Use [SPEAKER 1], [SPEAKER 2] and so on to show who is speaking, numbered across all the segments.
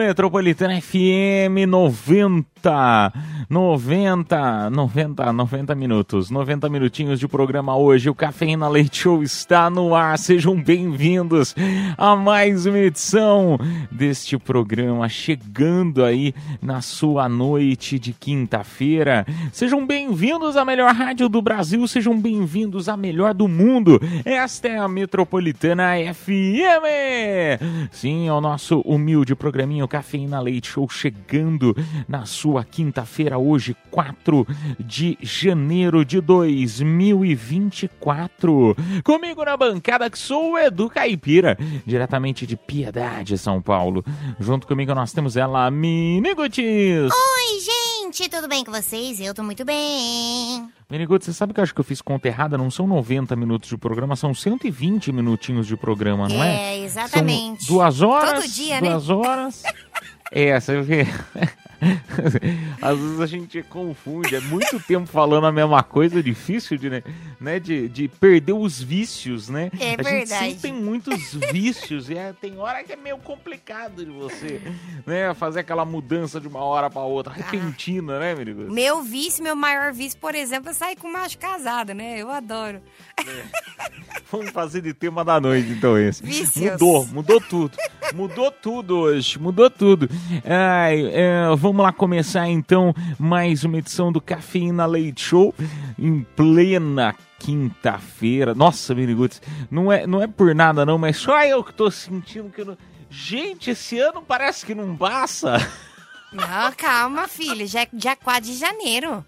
[SPEAKER 1] Metropolitana FM 90 90 90 90 minutos 90 minutinhos de programa hoje. O Cafeína Leite Show está no ar. Sejam bem-vindos a mais uma edição deste programa chegando aí na sua noite de quinta-feira. Sejam bem-vindos à melhor rádio do Brasil. Sejam bem-vindos à melhor do mundo. Esta é a Metropolitana FM sim é o nosso humilde programinho Cafeína Leite Show chegando na sua quinta-feira, hoje, 4 de janeiro de 2024. Comigo na bancada, que sou o Edu Caipira, diretamente de Piedade, São Paulo. Junto comigo nós temos ela, Minigutis.
[SPEAKER 2] Oi, gente, tudo bem com vocês? Eu tô muito bem.
[SPEAKER 1] Minigutis, você sabe que eu acho que eu fiz conta errada? Não são 90 minutos de programa, são 120 minutinhos de programa, não é?
[SPEAKER 2] É, exatamente.
[SPEAKER 1] São duas horas.
[SPEAKER 2] Todo dia, né?
[SPEAKER 1] duas horas. É, você vê. Às vezes a gente confunde, é muito tempo falando a mesma coisa, é difícil de, né, de, de perder os vícios, né?
[SPEAKER 2] É
[SPEAKER 1] a gente
[SPEAKER 2] verdade.
[SPEAKER 1] sempre tem muitos vícios e é, tem hora que é meio complicado de você, né, fazer aquela mudança de uma hora para outra, repentina, né, Merigo?
[SPEAKER 2] Meu vício, meu maior vício, por exemplo, é sair com macho casado, né? Eu adoro.
[SPEAKER 1] Vamos fazer de tema da noite, então, esse.
[SPEAKER 2] Vícios.
[SPEAKER 1] Mudou, mudou tudo. Mudou tudo hoje, mudou tudo. Ai, é, vamos lá começar, então, mais uma edição do Cafeína Leite Show, em plena quinta-feira. Nossa, Miniguts, não é, não é por nada não, mas só eu que tô sentindo que... Não... Gente, esse ano parece que não passa.
[SPEAKER 2] Não, calma, filho. Já dia 4 de janeiro.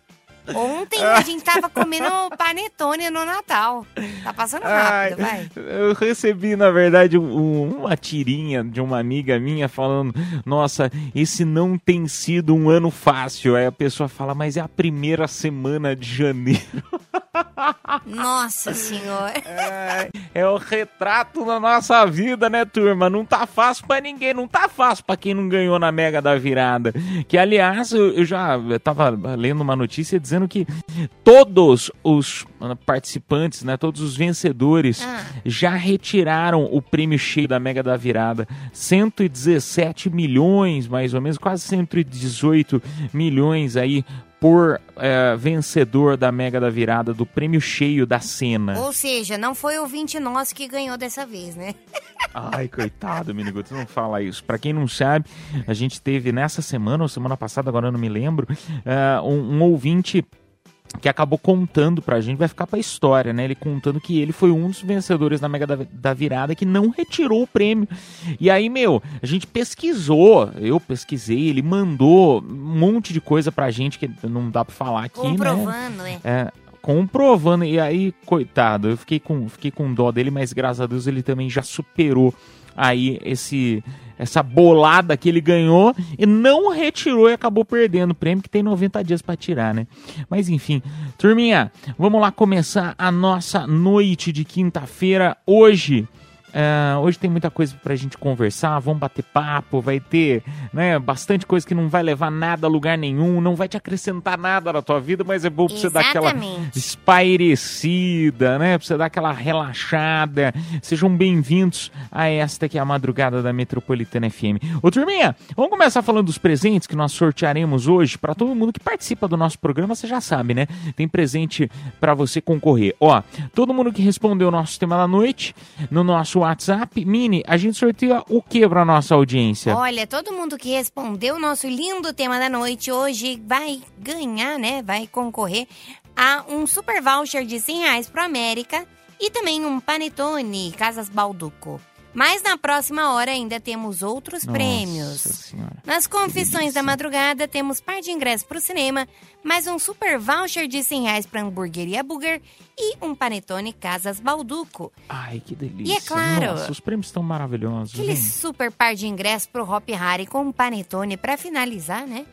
[SPEAKER 2] Ontem a gente tava comendo panetone no Natal. Tá passando rápido,
[SPEAKER 1] Ai,
[SPEAKER 2] vai.
[SPEAKER 1] Eu recebi, na verdade, um- uma tirinha de uma amiga minha falando: Nossa, esse não tem sido um ano fácil. Aí a pessoa fala: Mas é a primeira semana de janeiro.
[SPEAKER 2] Nossa senhora.
[SPEAKER 1] É, é o retrato da nossa vida, né, turma? Não tá fácil pra ninguém, não tá fácil pra quem não ganhou na Mega da Virada. Que, aliás, eu, eu já tava lendo uma notícia dizendo que todos os ah, participantes, né, todos os vencedores
[SPEAKER 2] Ah.
[SPEAKER 1] já retiraram o prêmio cheio da Mega da Virada. 117 milhões, mais ou menos, quase 118 milhões aí por eh, vencedor da Mega da Virada, do prêmio cheio da cena.
[SPEAKER 2] Ou seja, não foi o 20 nosso que ganhou dessa vez, né?
[SPEAKER 1] Ai, coitado, Miniguto, não fala isso. Pra quem não sabe, a gente teve nessa semana, ou semana passada, agora eu não me lembro, eh, um, um ouvinte que acabou contando pra gente, vai ficar pra história, né? Ele contando que ele foi um dos vencedores da Mega da, da Virada que não retirou o prêmio. E aí, meu, a gente pesquisou, eu pesquisei, ele mandou um monte de coisa pra gente que não dá pra falar aqui, né?
[SPEAKER 2] Comprovando, é.
[SPEAKER 1] É, comprovando. E aí, coitado, eu fiquei com, fiquei com dó dele, mas graças a Deus ele também já superou aí esse essa bolada que ele ganhou e não retirou e acabou perdendo o prêmio que tem 90 dias para tirar, né? Mas enfim, turminha, vamos lá começar a nossa noite de quinta-feira hoje. É, hoje tem muita coisa pra gente conversar, vamos bater papo, vai ter né, bastante coisa que não vai levar nada a lugar nenhum, não vai te acrescentar nada na tua vida, mas é bom pra você dar aquela espairecida, né? Pra você dar aquela relaxada. Sejam bem-vindos a esta que é a madrugada da Metropolitana FM. Ô, turminha, vamos começar falando dos presentes que nós sortearemos hoje para todo mundo que participa do nosso programa, você já sabe, né? Tem presente para você concorrer. Ó, todo mundo que respondeu o nosso tema da noite no nosso WhatsApp, Mini, a gente sorteia o que pra nossa audiência?
[SPEAKER 2] Olha, todo mundo que respondeu o nosso lindo tema da noite hoje vai ganhar, né? Vai concorrer a um super voucher de 100 reais pro América e também um panetone Casas Balduco. Mas na próxima hora ainda temos outros
[SPEAKER 1] Nossa
[SPEAKER 2] prêmios.
[SPEAKER 1] Senhora.
[SPEAKER 2] Nas confissões da madrugada, temos par de ingressos pro cinema, mais um super voucher de 100 reais pra hamburgueria Burger e um panetone Casas Balduco.
[SPEAKER 1] Ai, que delícia.
[SPEAKER 2] E é claro,
[SPEAKER 1] Nossa, os prêmios estão maravilhosos.
[SPEAKER 2] Aquele
[SPEAKER 1] hein?
[SPEAKER 2] super par de ingressos pro Hop Harry com um panetone pra finalizar, né?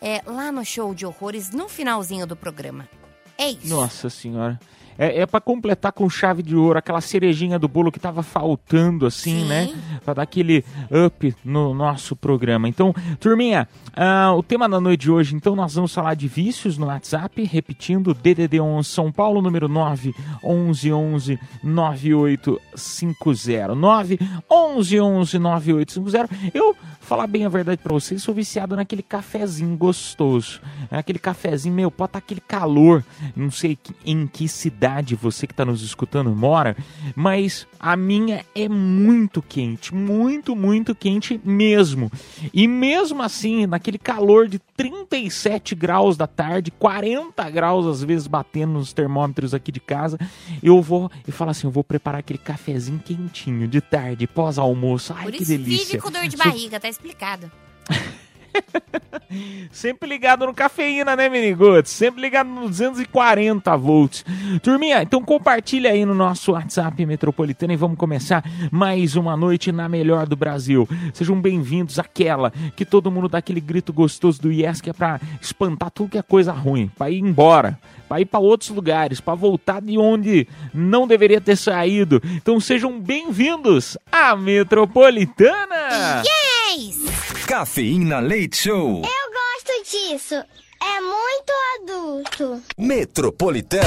[SPEAKER 2] É, lá no show de horrores, no finalzinho do programa. É isso.
[SPEAKER 1] Nossa senhora. É, é para completar com chave de ouro, aquela cerejinha do bolo que tava faltando, assim,
[SPEAKER 2] Sim.
[SPEAKER 1] né? Pra dar aquele up no nosso programa. Então, turminha, ah, o tema da noite de hoje, então, nós vamos falar de vícios no WhatsApp, repetindo, DDD 11 São Paulo, número 9 11 11 9850. 9 11 11 9850. Eu, falar bem a verdade pra vocês, sou viciado naquele cafezinho gostoso. Aquele cafezinho, meu, pode estar aquele calor. Não sei em que cidade você que tá nos escutando mora, mas a minha é muito quente. Muito, muito quente mesmo. E mesmo assim, naquele calor de 37 graus da tarde, 40 graus às vezes batendo nos termômetros aqui de casa, eu vou e falo assim, eu vou preparar aquele cafezinho quentinho de tarde, pós-almoço. Ai,
[SPEAKER 2] Por
[SPEAKER 1] que delícia.
[SPEAKER 2] vive com dor de barriga, tá explicado.
[SPEAKER 1] Sempre ligado no cafeína, né, Miniguts? Sempre ligado no 240 volts. Turminha, então compartilha aí no nosso WhatsApp Metropolitana e vamos começar mais uma noite na melhor do Brasil. Sejam bem-vindos àquela que todo mundo dá aquele grito gostoso do Yes, que é pra espantar tudo que é coisa ruim, pra ir embora, pra ir pra outros lugares, pra voltar de onde não deveria ter saído. Então sejam bem-vindos à Metropolitana!
[SPEAKER 2] Yes!
[SPEAKER 3] Cafeína Leite Show.
[SPEAKER 4] Eu gosto disso. É muito adulto.
[SPEAKER 3] Metropolitana.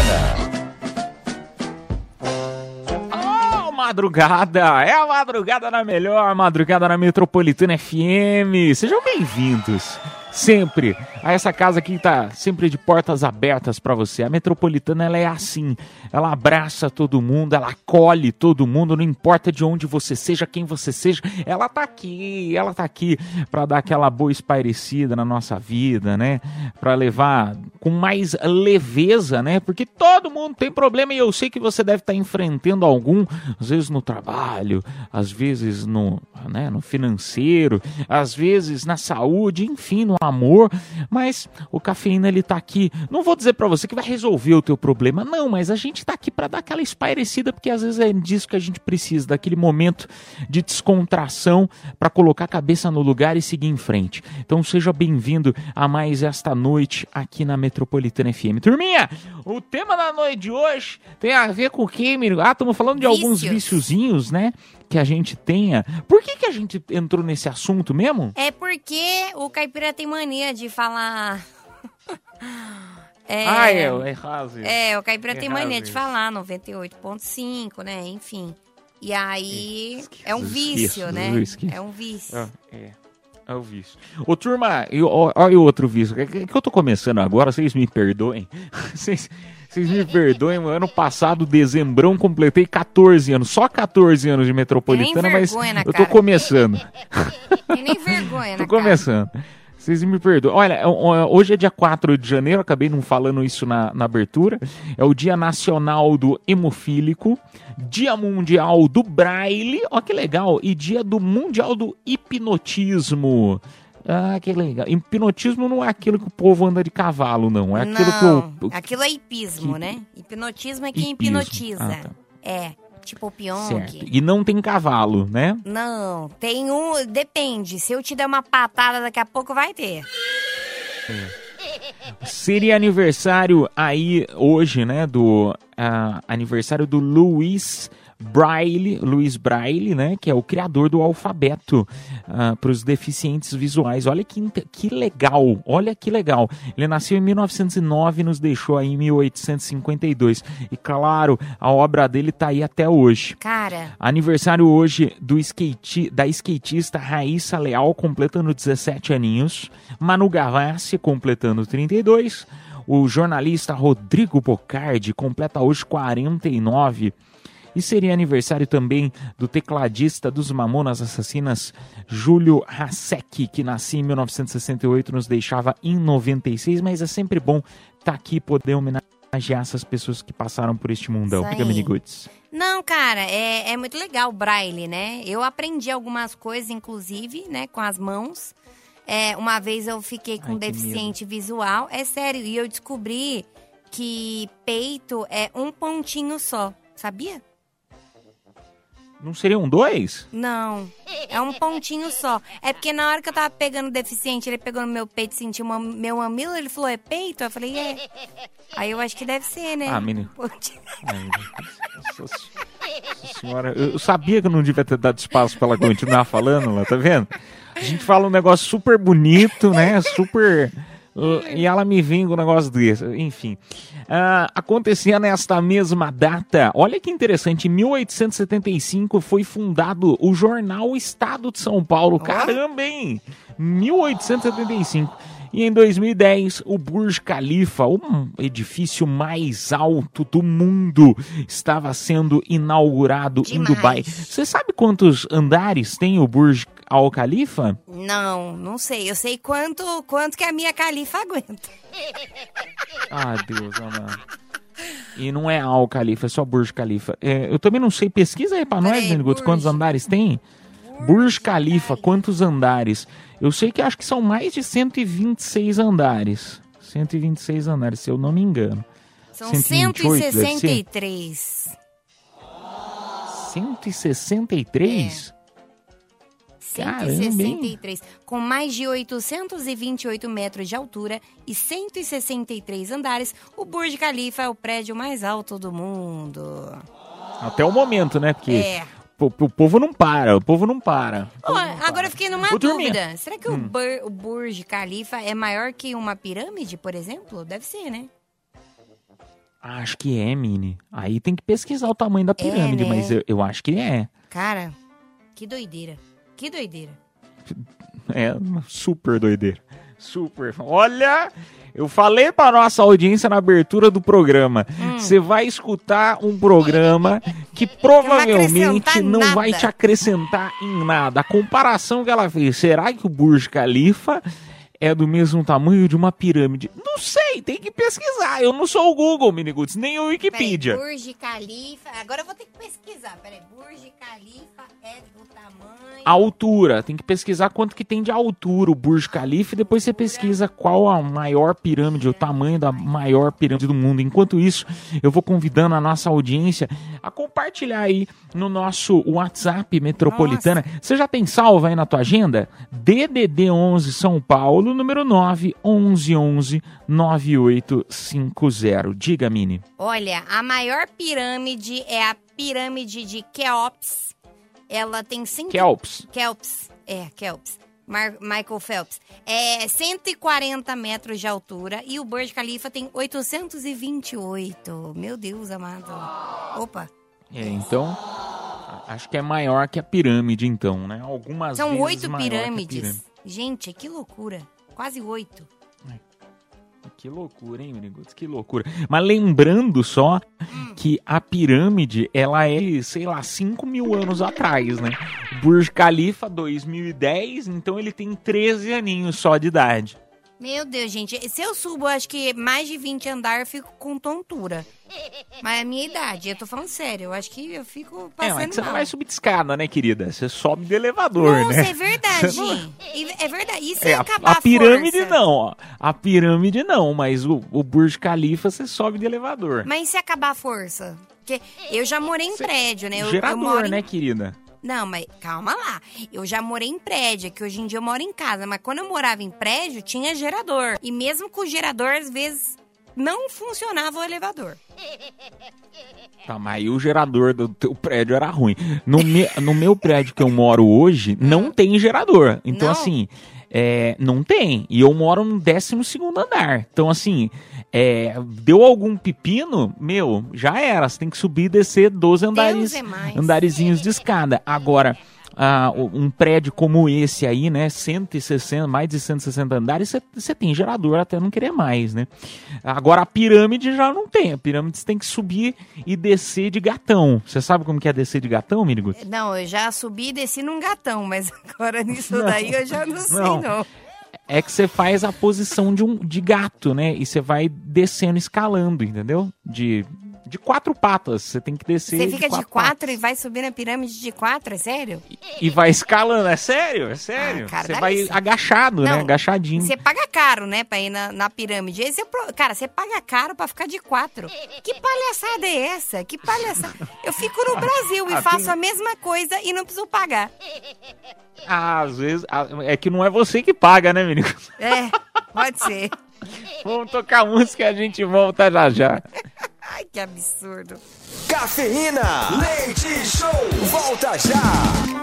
[SPEAKER 1] Oh, madrugada! É a madrugada na melhor, madrugada na Metropolitana FM. Sejam bem-vindos sempre a essa casa que tá sempre de portas abertas para você. A Metropolitana ela é assim, ela abraça todo mundo, ela acolhe todo mundo, não importa de onde você seja, quem você seja, ela tá aqui, ela tá aqui para dar aquela boa espairecida na nossa vida, né? Para levar com mais leveza, né? Porque todo mundo tem problema e eu sei que você deve estar enfrentando algum, às vezes no trabalho, às vezes no, né, no financeiro, às vezes na saúde, enfim, no amor, mas o cafeína ele tá aqui. Não vou dizer para você que vai resolver o teu problema, não, mas a gente tá aqui para dar aquela espairecida, porque às vezes é disso que a gente precisa, daquele momento de descontração para colocar a cabeça no lugar e seguir em frente. Então seja bem-vindo a mais esta noite aqui na Metropolitana FM. Turminha, o tema da noite de hoje tem a ver com o quê, amigo? Ah, estamos falando de alguns
[SPEAKER 2] Vícios.
[SPEAKER 1] viciozinhos, né? Que a gente tenha. Por que, que a gente entrou nesse assunto mesmo?
[SPEAKER 2] É porque o caipira tem mania de falar. é,
[SPEAKER 1] Ah, é, é Razi.
[SPEAKER 2] É, o caipira tem
[SPEAKER 1] Errado
[SPEAKER 2] mania de falar 98.5, né? Enfim. E aí é um
[SPEAKER 1] Esqueço,
[SPEAKER 2] vício,
[SPEAKER 1] eu
[SPEAKER 2] né?
[SPEAKER 1] esqueço.
[SPEAKER 2] É um vício.
[SPEAKER 1] É, é. É o vício. Ô, turma, olha o outro vício. Que, que eu tô começando agora, vocês me perdoem. Vocês, vocês me perdoem, ano passado, dezembrão, completei 14 anos. Só 14 anos de metropolitana, mas eu tô começando.
[SPEAKER 2] Tem nem vergonha,
[SPEAKER 1] Tô começando. Vocês me perdoem. Olha, hoje é dia 4 de janeiro, acabei não falando isso na, na abertura. É o Dia Nacional do Hemofílico, Dia Mundial do Braille, ó que legal, e Dia do Mundial do Hipnotismo. Ah, que legal. Hipnotismo não é aquilo que o povo anda de cavalo, não. É aquilo
[SPEAKER 2] Não,
[SPEAKER 1] que eu.
[SPEAKER 2] aquilo é hipismo, né? Hipnotismo é quem
[SPEAKER 1] Hipismo.
[SPEAKER 2] hipnotiza.
[SPEAKER 1] Ah, tá.
[SPEAKER 2] É, tipo o Pyong.
[SPEAKER 1] E não tem cavalo, né?
[SPEAKER 2] Não, tem um. Depende. Se eu te der uma patada, daqui a pouco vai ter.
[SPEAKER 1] Seria aniversário aí hoje, né? Do ah, aniversário do Luiz Braille, Luiz Braille, né? Que é o criador do alfabeto para os deficientes visuais. Olha que, que legal, olha que legal. Ele nasceu em 1909 e nos deixou aí em 1852. E claro, a obra dele tá aí até hoje.
[SPEAKER 2] Cara,
[SPEAKER 1] Aniversário hoje do skate, da skatista Raíssa Leal, completando 17 aninhos. Manu Gavassi, completando 32. O jornalista Rodrigo Bocardi completa hoje 49. E seria aniversário também do tecladista dos Mamonas Assassinas, Júlio Hasek, que nascia em 1968 nos deixava em 96, mas é sempre bom estar aqui e poder homenagear essas pessoas que passaram por este mundão.
[SPEAKER 2] Isso
[SPEAKER 1] Fica,
[SPEAKER 2] aí.
[SPEAKER 1] Miniguts.
[SPEAKER 2] Não, cara, é, é muito legal o braille, né? Eu aprendi algumas coisas, inclusive, né, com as mãos. É, uma vez eu fiquei com
[SPEAKER 1] Ai, que
[SPEAKER 2] deficiente visual, é sério, e eu descobri que peito é um pontinho só, sabia?
[SPEAKER 1] Não seriam dois?
[SPEAKER 2] Não, é um pontinho só. É porque na hora que eu tava pegando o deficiente, ele pegou no meu peito e sentiu uma- meu mamilo, ele falou, é peito? Eu falei, é. Aí eu acho que deve ser, né?
[SPEAKER 1] Ah, menino.
[SPEAKER 2] Pontinho.
[SPEAKER 1] Nossa, senhora, eu sabia que eu não devia ter dado espaço pra ela continuar falando lá, tá vendo? A gente fala um negócio super bonito, né? Super. uh, E ela me vem com um negócio desse. Enfim. Ah, acontecia nesta mesma data. Olha que interessante. Em 1875 foi fundado o jornal Estado de São Paulo. Caramba, hein? 1875. E em 2010, o Burj Khalifa, o edifício mais alto do mundo, estava sendo inaugurado em
[SPEAKER 2] Demais.
[SPEAKER 1] Dubai. Você sabe quantos andares tem o Burj Al Khalifa?
[SPEAKER 2] Não, não sei. Eu sei quanto, quanto que a minha califa aguenta.
[SPEAKER 1] Ah, Deus amado. E não é Al Khalifa, é só Burj Khalifa. É, eu também não sei. Pesquisa aí pra nós,
[SPEAKER 2] Peraí,
[SPEAKER 1] Meniguts, quantos andares tem? Burj Khalifa, quantos andares? Eu sei que acho que são mais de 126 andares. 126 andares, se eu não me engano.
[SPEAKER 2] São
[SPEAKER 1] 128 deve ser?
[SPEAKER 2] 163.
[SPEAKER 1] 163? Caramba, hein?
[SPEAKER 2] 163. Com mais de 828 metros de altura e 163 andares, o Burj Khalifa é o prédio mais alto do mundo.
[SPEAKER 1] Até o momento, né? Porque
[SPEAKER 2] É.
[SPEAKER 1] o, o povo não para, o povo não para. O povo não
[SPEAKER 2] agora
[SPEAKER 1] para.
[SPEAKER 2] eu fiquei numa
[SPEAKER 1] Vou dormir. Hum.
[SPEAKER 2] dúvida. Será que o, Bur- o Burj Khalifa é maior que uma pirâmide, por exemplo? Deve ser, né?
[SPEAKER 1] Acho que é, Mini. Aí tem que pesquisar o tamanho da pirâmide,
[SPEAKER 2] né?
[SPEAKER 1] mas eu, eu acho que é.
[SPEAKER 2] Cara, que doideira. Que doideira.
[SPEAKER 1] É super doideira. Super. Olha, eu falei pra nossa audiência na abertura do programa.
[SPEAKER 2] Hum.
[SPEAKER 1] Você vai escutar um programa que provavelmente não
[SPEAKER 2] nada.
[SPEAKER 1] vai te acrescentar em nada. A comparação que ela fez, será que o Burj Khalifa é do mesmo tamanho de uma pirâmide? Não sei, tem que pesquisar. Eu não sou o Google, Miniguts, nem o Wikipedia.
[SPEAKER 2] Peraí, Burj Khalifa. Agora eu vou ter que pesquisar. Peraí, Burj Khalifa.
[SPEAKER 1] A altura, tem que pesquisar quanto que tem de altura o Burj Khalifa e depois você pesquisa qual a maior pirâmide, o tamanho da maior pirâmide do mundo. Enquanto isso, eu vou convidando a nossa audiência a compartilhar aí no nosso WhatsApp Metropolitana. Você já tem salvo aí na tua agenda? DDD 11 São Paulo, número 9 11 11 9850. Diga, Mini.
[SPEAKER 2] Olha, a maior pirâmide é a pirâmide de Keops. Ela tem 100...
[SPEAKER 1] Kelps.
[SPEAKER 2] Kelps. É, Kelps. Mar- Michael Phelps. É 140 metros de altura e o Burj Khalifa tem 828. Meu Deus, amado. Opa.
[SPEAKER 1] É, então, acho que é maior que a pirâmide, então, né? Algumas
[SPEAKER 2] São oito pirâmides.
[SPEAKER 1] pirâmide.
[SPEAKER 2] Gente, que loucura. Quase oito.
[SPEAKER 1] Que loucura, hein, Miniguts? Que loucura. Mas lembrando só que a pirâmide, ela é, sei lá, 5 mil anos atrás, né? Burj Khalifa, 2010, então ele tem 13 aninhos só de idade.
[SPEAKER 2] Meu Deus, gente. Se eu subo, acho que mais de 20 andar, eu fico com tontura. Mas é a minha idade, eu tô falando sério. Eu acho que eu fico
[SPEAKER 1] É, mas
[SPEAKER 2] passando
[SPEAKER 1] você não
[SPEAKER 2] mal.
[SPEAKER 1] vai subir de escada, né, querida? Você sobe de elevador,
[SPEAKER 2] Nossa,
[SPEAKER 1] né?
[SPEAKER 2] é verdade.
[SPEAKER 1] Você não-
[SPEAKER 2] É verdade. E se
[SPEAKER 1] É, a,
[SPEAKER 2] acabar
[SPEAKER 1] a pirâmide
[SPEAKER 2] força?
[SPEAKER 1] não, ó. A pirâmide não, mas o, o Burj Khalifa você sobe de elevador.
[SPEAKER 2] Mas e se acabar a força? Porque eu já morei em prédio, né? Eu, eu
[SPEAKER 1] Gerador,
[SPEAKER 2] moro em-
[SPEAKER 1] né, querida?
[SPEAKER 2] Não, mas calma lá. Eu já morei em prédio, que hoje em dia eu moro em casa. Mas quando eu morava em prédio, tinha gerador. E mesmo com o gerador, às vezes, não funcionava o elevador.
[SPEAKER 1] Tá, mas aí o gerador do teu prédio era ruim. No, me- no meu prédio que eu moro hoje, não tem gerador. Então,
[SPEAKER 2] Não?
[SPEAKER 1] assim, é, não tem. E eu moro no 12 andar. Então, assim, é, deu algum pepino, meu, já era. Você tem que subir e descer 12 andares,
[SPEAKER 2] é
[SPEAKER 1] andarezinhos de escada. Agora. Ah, um prédio como esse aí, né? 160, mais de 160 andares, você- tem gerador até não querer mais, né? Agora a pirâmide já não tem. A pirâmide você tem que subir e descer de gatão. Você sabe como que é descer de gatão, Mirigo?
[SPEAKER 2] Não, eu já subi e desci num gatão, mas agora nisso daí eu já não sei,
[SPEAKER 1] Não.
[SPEAKER 2] não.
[SPEAKER 1] É que você faz a posição de um de gato, né? E você vai descendo, escalando, entendeu? De, de quatro patas. Você tem que descer.
[SPEAKER 2] Você fica de
[SPEAKER 1] quatro,
[SPEAKER 2] quatro
[SPEAKER 1] patas.
[SPEAKER 2] e vai subir na pirâmide de quatro, é sério?
[SPEAKER 1] E vai escalando, é sério? É sério?
[SPEAKER 2] Ah, cara,
[SPEAKER 1] você vai
[SPEAKER 2] licença.
[SPEAKER 1] agachado, né?
[SPEAKER 2] Não,
[SPEAKER 1] Agachadinho.
[SPEAKER 2] Você paga caro, né, pra ir na, na pirâmide. Esse é pro- Cara, você paga caro pra ficar de quatro. Que palhaçada é essa? Que palhaçada. Eu fico no Brasil e
[SPEAKER 1] Ah,
[SPEAKER 2] faço
[SPEAKER 1] tem-
[SPEAKER 2] a mesma coisa e não preciso pagar.
[SPEAKER 1] Ah, às vezes. ah, É que não é você que paga, né, menino?
[SPEAKER 2] É, pode ser.
[SPEAKER 1] Vamos tocar música e a gente volta já já.
[SPEAKER 2] Ai, que absurdo.
[SPEAKER 3] Cafeína, leite show, volta já.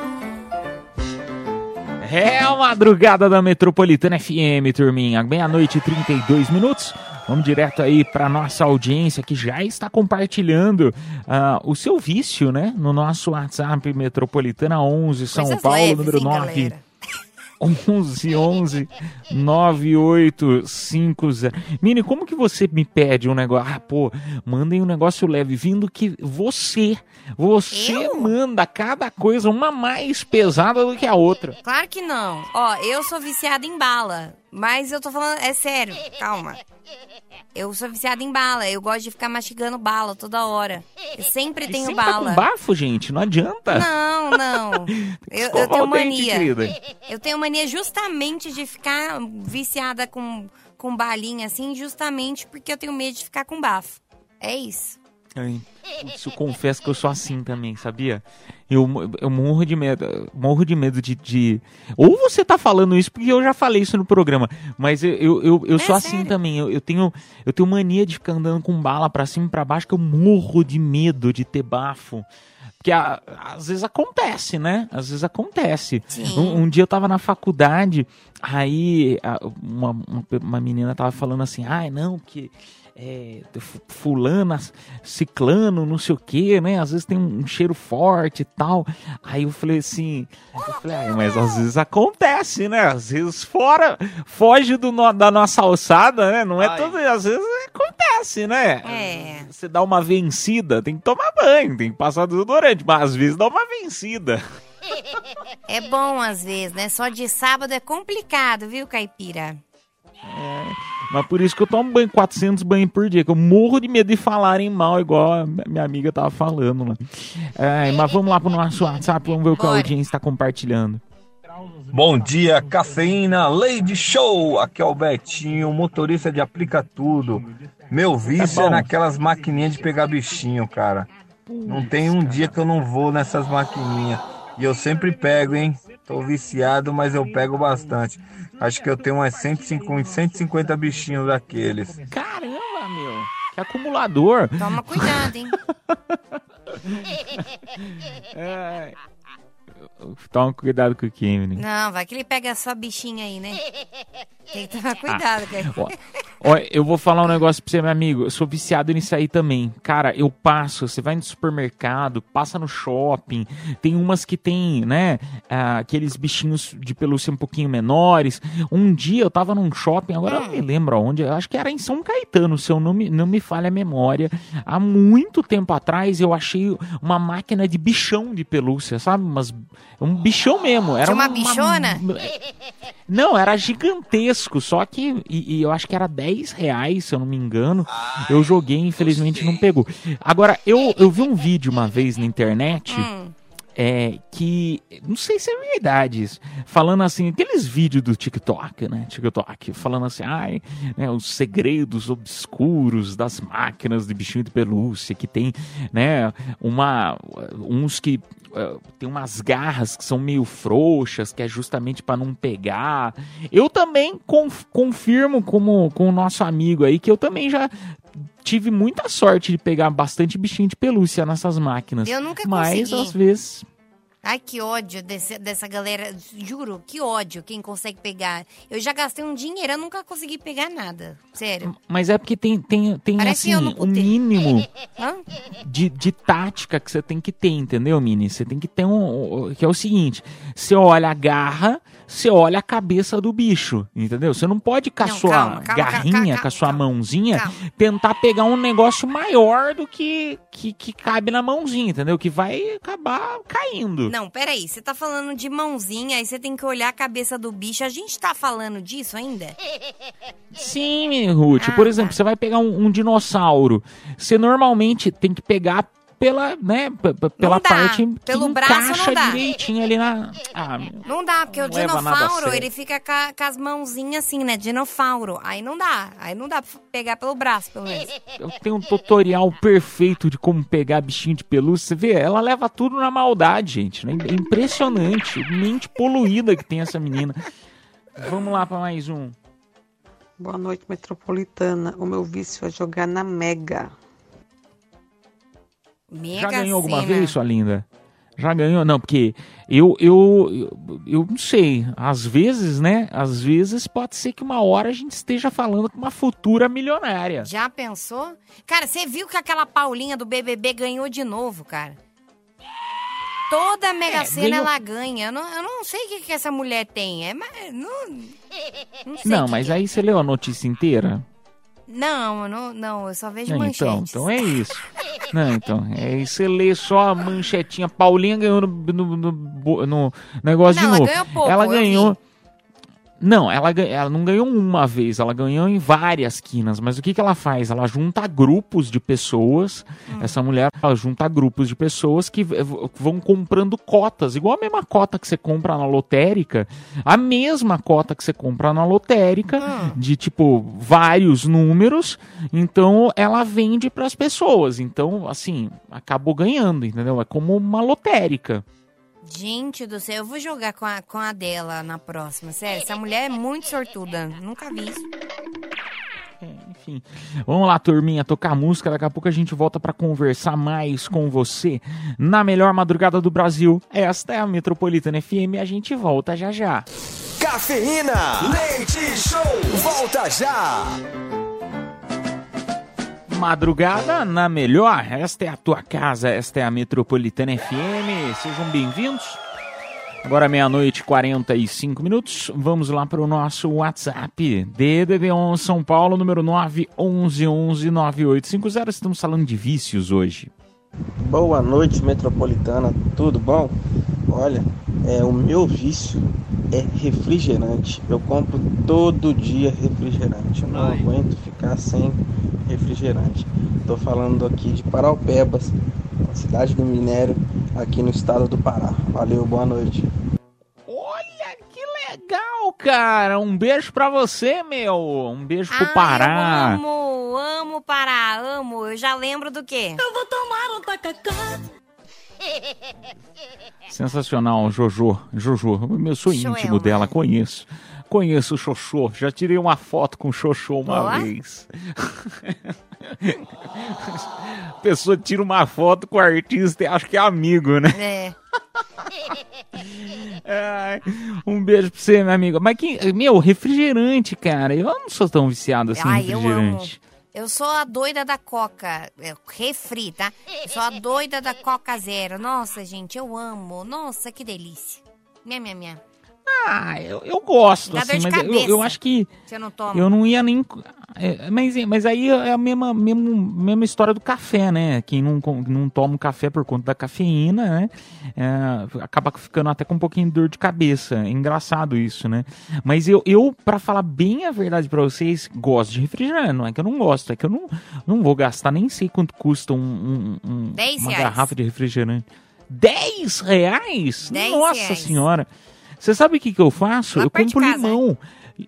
[SPEAKER 1] É a madrugada da Metropolitana FM, turminha. Meia-noite e 32 minutos. Vamos direto aí para nossa audiência que já está compartilhando ah, o seu vício, né? No nosso WhatsApp Metropolitana 11 São
[SPEAKER 2] Coisas
[SPEAKER 1] Paulo,
[SPEAKER 2] leves,
[SPEAKER 1] número
[SPEAKER 2] hein,
[SPEAKER 1] 9
[SPEAKER 2] galera?
[SPEAKER 1] 11 11 9850. Mini, como que você me pede um negócio? Ah, pô, mandem um negócio leve, vindo que você, você
[SPEAKER 2] Eu?
[SPEAKER 1] manda cada coisa uma mais pesada do que a outra.
[SPEAKER 2] Claro que não. Ó, eu sou viciada em bala. Mas eu tô falando. É sério, calma. Eu sou viciada em bala. Eu gosto de ficar mastigando bala toda hora. Eu sempre
[SPEAKER 1] E
[SPEAKER 2] tenho
[SPEAKER 1] sempre tá
[SPEAKER 2] bala.
[SPEAKER 1] com bafo, gente, não adianta.
[SPEAKER 2] Não, não. Eu, eu tenho
[SPEAKER 1] dente,
[SPEAKER 2] mania.
[SPEAKER 1] querida.
[SPEAKER 2] Eu tenho mania justamente de ficar viciada com, com balinha, assim, justamente porque eu tenho medo de ficar com bafo. É isso.
[SPEAKER 1] Ai, eu confesso que eu sou assim também, sabia? Eu, eu morro de medo, morro de medo de, de- Ou você tá falando isso porque eu já falei isso no programa, mas eu, eu, eu, eu
[SPEAKER 2] É
[SPEAKER 1] sou assim
[SPEAKER 2] sério.
[SPEAKER 1] também. Eu, eu tenho, eu tenho mania de ficar andando com bala pra cima e pra baixo, que eu morro de medo de ter bafo. Porque a- às vezes acontece, né? Às vezes acontece. Um, um dia eu tava na faculdade, aí a- uma, uma, uma menina tava falando assim, ai não, que é, fu- fulana, ciclano, não sei o que, né? Às vezes tem um, um cheiro forte e tal. Aí eu falei assim, eu falei, mas às vezes acontece, né? Às vezes fora, foge do no- da nossa alçada, né? Não é
[SPEAKER 5] Ai.
[SPEAKER 1] todo, às vezes acontece, né?
[SPEAKER 2] É.
[SPEAKER 1] Você dá uma vencida, tem que tomar banho, tem que passar desodorante, mas às vezes dá uma vencida.
[SPEAKER 2] É bom às vezes, né? Só de sábado é complicado, viu, caipira?
[SPEAKER 1] Mas por isso que eu tomo banho, 400 banhos por dia, que eu morro de medo de falarem mal, igual a minha amiga tava falando lá. É, mas vamos lá pro nosso WhatsApp, vamos ver o que a audiência está compartilhando.
[SPEAKER 5] Bom dia, cafeína, Lady Show! Aqui é o Betinho, motorista de aplica tudo. Meu vício
[SPEAKER 1] É
[SPEAKER 5] é, naquelas maquininhas de pegar bichinho, cara. Não tem um dia que eu não vou nessas maquininhas. E eu sempre pego, hein? Tô viciado, mas eu pego bastante. Acho que eu tenho umas 150, uns 150 bichinhos daqueles.
[SPEAKER 1] Caramba, meu, que acumulador.
[SPEAKER 2] Toma cuidado, hein?
[SPEAKER 1] É. Toma cuidado com o que, menino.
[SPEAKER 2] Não, vai que ele pega sua bichinha aí, né? Tem que tomar cuidado, cara.
[SPEAKER 1] Ó, ó, eu vou falar um negócio pra você, meu amigo. Eu sou viciado nisso aí também. Cara, eu passo, você vai no supermercado, passa no shopping, tem umas que tem, né, ah, aqueles bichinhos de pelúcia um pouquinho menores. Um dia eu tava num shopping, agora eu não me lembro aonde, eu acho que era em São Caetano, se eu não me, não me falha a memória. Há muito tempo atrás eu achei uma máquina de bichão de pelúcia, sabe? Mas um bichão mesmo. Era
[SPEAKER 2] Tinha uma bichona?
[SPEAKER 1] não, era gigantesco, só que. E, e eu acho que era 10 reais, se eu não me engano. eu joguei, infelizmente não pegou. Agora, eu, eu vi um vídeo uma vez na internet.
[SPEAKER 2] Hum.
[SPEAKER 1] É, que não sei se é verdade isso, falando assim, aqueles vídeos do TikTok, né? TikTok, falando assim, ai, né, os segredos obscuros das máquinas de bichinho de pelúcia, que tem, né, uma, uns que eh, tem umas garras que são meio frouxas, que é justamente para não pegar. Eu também conf- confirmo como com o nosso amigo aí que eu também já tive muita sorte de pegar bastante bichinho de pelúcia nessas máquinas.
[SPEAKER 2] Eu nunca
[SPEAKER 1] Mas
[SPEAKER 2] consegui.
[SPEAKER 1] às vezes
[SPEAKER 2] Ai, que ódio desse- dessa galera. Juro, que ódio quem consegue pegar. Eu já gastei um dinheiro, eu nunca consegui pegar nada. Sério.
[SPEAKER 1] Mas é porque tem, tem, tem
[SPEAKER 2] Parece
[SPEAKER 1] assim, um mínimo de, de tática que você tem que ter, entendeu, Mini? Você tem que ter um. Que é o seguinte: você olha a garra, você olha a cabeça do bicho, entendeu? Você não pode com a sua
[SPEAKER 2] calma, calma,
[SPEAKER 1] garrinha,
[SPEAKER 2] calma,
[SPEAKER 1] com a sua mãozinha, tentar pegar um negócio maior do que, que, que cabe na mãozinha, entendeu? Que vai acabar caindo.
[SPEAKER 2] Não, peraí, você tá falando de mãozinha, aí você tem que olhar a cabeça do bicho. A gente tá falando disso ainda?
[SPEAKER 1] Sim, Ruth.
[SPEAKER 2] Ah,
[SPEAKER 1] Por exemplo,
[SPEAKER 2] tá.
[SPEAKER 1] você vai pegar um, um dinossauro. Você normalmente tem que pegar pela, né, pela
[SPEAKER 2] dá.
[SPEAKER 1] parte
[SPEAKER 2] Pelo
[SPEAKER 1] que
[SPEAKER 2] braço não
[SPEAKER 1] encaixa
[SPEAKER 2] dá.
[SPEAKER 1] direitinho ali na. Ah.
[SPEAKER 2] Não dá, porque o
[SPEAKER 1] Não
[SPEAKER 2] dinofauro,
[SPEAKER 1] sério.
[SPEAKER 2] ele fica com, a- com as mãozinhas assim, né? Dinofauro. Aí não dá. Aí não dá pra pegar pelo braço, pelo menos.
[SPEAKER 1] Eu tenho um tutorial perfeito de como pegar bichinho de pelúcia. Você vê, ela leva tudo na maldade, gente. né? É impressionante. Mente poluída que tem essa menina. Vamos lá para mais um.
[SPEAKER 6] Boa noite, metropolitana. O meu vício é jogar na Mega.
[SPEAKER 2] Mega
[SPEAKER 1] Já ganhou alguma
[SPEAKER 2] Sena.
[SPEAKER 1] vez, sua linda? Já ganhou? Não, porque eu, eu, eu, eu não sei. Às vezes, né? Às vezes pode ser que uma hora a gente esteja falando com uma futura milionária.
[SPEAKER 2] Já pensou? Cara, você viu que aquela Paulinha do BBB ganhou de novo, cara? Toda a Mega
[SPEAKER 1] É, ganhou-
[SPEAKER 2] ela ganha. Eu não, eu não sei o que, que essa mulher tem. É, mas não, não.
[SPEAKER 1] Não,
[SPEAKER 2] que
[SPEAKER 1] mas
[SPEAKER 2] que é.
[SPEAKER 1] aí você leu a notícia inteira?
[SPEAKER 2] Não, não, não, eu só vejo
[SPEAKER 1] Não,
[SPEAKER 2] manchetes.
[SPEAKER 1] então, então é isso. Não, então, é você lê só a manchetinha. Paulinha ganhou no, no, no no negócio
[SPEAKER 2] Não,
[SPEAKER 1] de
[SPEAKER 2] ela
[SPEAKER 1] novo.
[SPEAKER 2] ganhou pouco,
[SPEAKER 1] ela ganhou. Não, ela, ela não ganhou uma vez, ela ganhou em várias quinas. Mas o que, que ela faz? Ela junta grupos de pessoas.
[SPEAKER 2] Hum.
[SPEAKER 1] Essa mulher junta grupos de pessoas que vão comprando cotas, igual a mesma cota que você compra na lotérica, a mesma cota que você compra na lotérica,
[SPEAKER 2] Hum.
[SPEAKER 1] de tipo vários números. Então ela vende para as pessoas. Então, assim, acabou ganhando, entendeu? É como uma lotérica.
[SPEAKER 2] Gente do céu, eu vou jogar com a, com a dela na próxima. Sério, essa mulher é muito sortuda. Nunca vi isso.
[SPEAKER 1] É, enfim. Vamos lá, turminha, tocar música. Daqui a pouco a gente volta para conversar mais com você na melhor madrugada do Brasil. Esta é a Metropolitana FM e a gente volta já já.
[SPEAKER 3] Cafeína. Leite Show. Volta já.
[SPEAKER 1] Madrugada na melhor. Esta é a tua casa, esta é a Metropolitana FM. Sejam bem-vindos. Agora meia-noite, 45 minutos. Vamos lá para o nosso WhatsApp. DDD11 São Paulo, número 911-9850. Estamos falando de vícios hoje.
[SPEAKER 7] Boa noite, metropolitana. Tudo bom? Olha, é, o meu vício é refrigerante. Eu compro todo dia refrigerante. Eu não aguento ficar sem refrigerante. Estou falando aqui de Paraupebas, na cidade do Minério, aqui no estado do Pará. Valeu, boa noite.
[SPEAKER 1] Olha que legal, cara. Um beijo pra você, meu. Um beijo pro
[SPEAKER 2] Ah,
[SPEAKER 1] Pará.
[SPEAKER 2] Eu amo, amo Pará, amo. Eu já lembro do quê?
[SPEAKER 1] Sensacional, Jojo. Jojo, eu sou íntimo dela, conheço. Conheço o Xoxô. Já tirei uma foto com o Xoxô uma vez. A pessoa tira uma foto com o artista e acha que é amigo, né?
[SPEAKER 2] É.
[SPEAKER 1] Um beijo pra você, minha amiga. Mas que, meu, refrigerante, cara. Eu não sou tão viciado assim em
[SPEAKER 2] Ai,
[SPEAKER 1] refrigerante.
[SPEAKER 2] Eu sou a doida da Coca, é, refri, tá? Eu sou a doida da Coca Zero. Nossa, gente, eu amo. Nossa, que delícia. Minha, minha, minha.
[SPEAKER 1] Ah, eu, eu gosto,
[SPEAKER 2] Dá
[SPEAKER 1] assim, mas eu, eu acho que
[SPEAKER 2] Você não toma?
[SPEAKER 1] eu não ia nem. é, mas, mas aí é a mesma, mesma, mesma história do café, né? Quem não, não toma café por conta da cafeína, né? é, acaba ficando até com um pouquinho de dor de cabeça. É engraçado isso, né? Mas eu, eu para falar bem a verdade pra vocês, gosto de refrigerante. Não é que eu não gosto, é que eu não, não vou gastar, nem sei quanto custa um, um- um- uma
[SPEAKER 2] reais.
[SPEAKER 1] garrafa de refrigerante. 10 reais? Nossa
[SPEAKER 2] reais.
[SPEAKER 1] senhora! Você sabe o que, que eu faço?
[SPEAKER 2] Lá
[SPEAKER 1] eu compro
[SPEAKER 2] casa,
[SPEAKER 1] limão.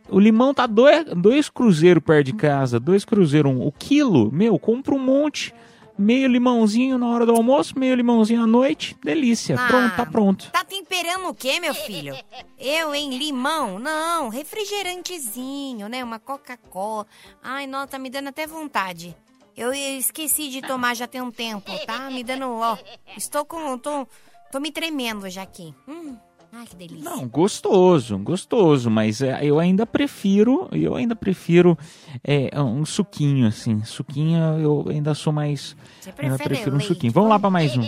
[SPEAKER 1] O limão tá dois, dois cruzeiros perto de casa, dois cruzeiros, um, o quilo, meu, compro um monte. Meio limãozinho na hora do almoço, meio limãozinho à noite. Delícia.
[SPEAKER 2] Ah.
[SPEAKER 1] Pronto, tá pronto.
[SPEAKER 2] Tá temperando o quê, meu filho? Eu, em limão? Não, refrigerantezinho, né? Uma Coca-Cola. Ai, nossa, tá me dando até vontade. Eu esqueci de tomar já tem um tempo, tá? Me dando, ó. Estou com. Tô, tô me tremendo já aqui. Hum, ai, que delícia.
[SPEAKER 1] Não, gostoso, gostoso, mas é, eu ainda prefiro, eu ainda prefiro é, um suquinho, assim. Suquinho eu ainda sou mais.
[SPEAKER 2] Você
[SPEAKER 1] Ainda
[SPEAKER 2] prefere
[SPEAKER 1] prefiro um
[SPEAKER 2] leite?
[SPEAKER 1] suquinho. Vamos lá pra mais um.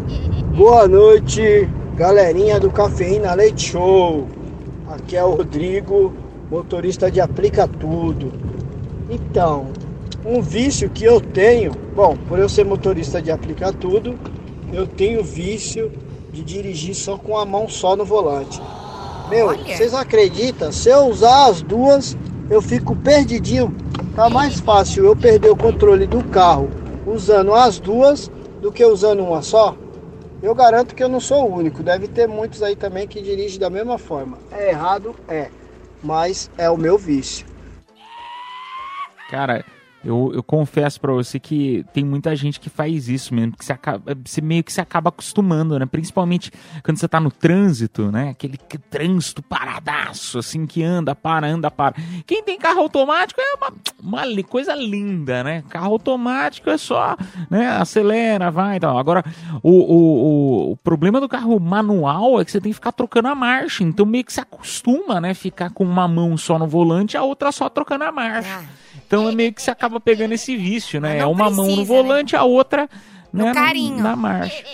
[SPEAKER 8] Boa noite, galerinha do Cafeína Leite Show. Aqui é o Rodrigo, motorista de aplica tudo. Então, um vício que eu tenho, bom, por eu ser motorista de aplica tudo, eu tenho vício de dirigir só com a mão só no volante. Meu,
[SPEAKER 2] Olha.
[SPEAKER 8] vocês acreditam? Se eu usar as duas, eu fico perdidinho. Tá mais fácil eu perder o controle do carro usando as duas do que usando uma só. Eu garanto que eu não sou o único. Deve ter muitos aí também que dirigem da mesma forma. É errado? É. Mas é o meu vício.
[SPEAKER 1] Cara, eu, eu confesso pra você que tem muita gente que faz isso mesmo, que você, acaba, você meio que se acaba acostumando, né? Principalmente quando você tá no trânsito, né? Aquele que- trânsito paradaço, assim, que anda, para, anda, para. Quem tem carro automático é uma, uma coisa linda, né? Carro automático é só, né? Acelera, vai e tal. Agora, o, o, o, o problema do carro manual é que você tem que ficar trocando a marcha, então meio que se acostuma, né? Ficar com uma mão só no volante e a outra só trocando a marcha. Então é meio que você acaba pegando esse vício, né? É uma mão no
[SPEAKER 2] precisa,
[SPEAKER 1] volante, a outra
[SPEAKER 2] No
[SPEAKER 1] né,
[SPEAKER 2] carinho.
[SPEAKER 1] na marcha.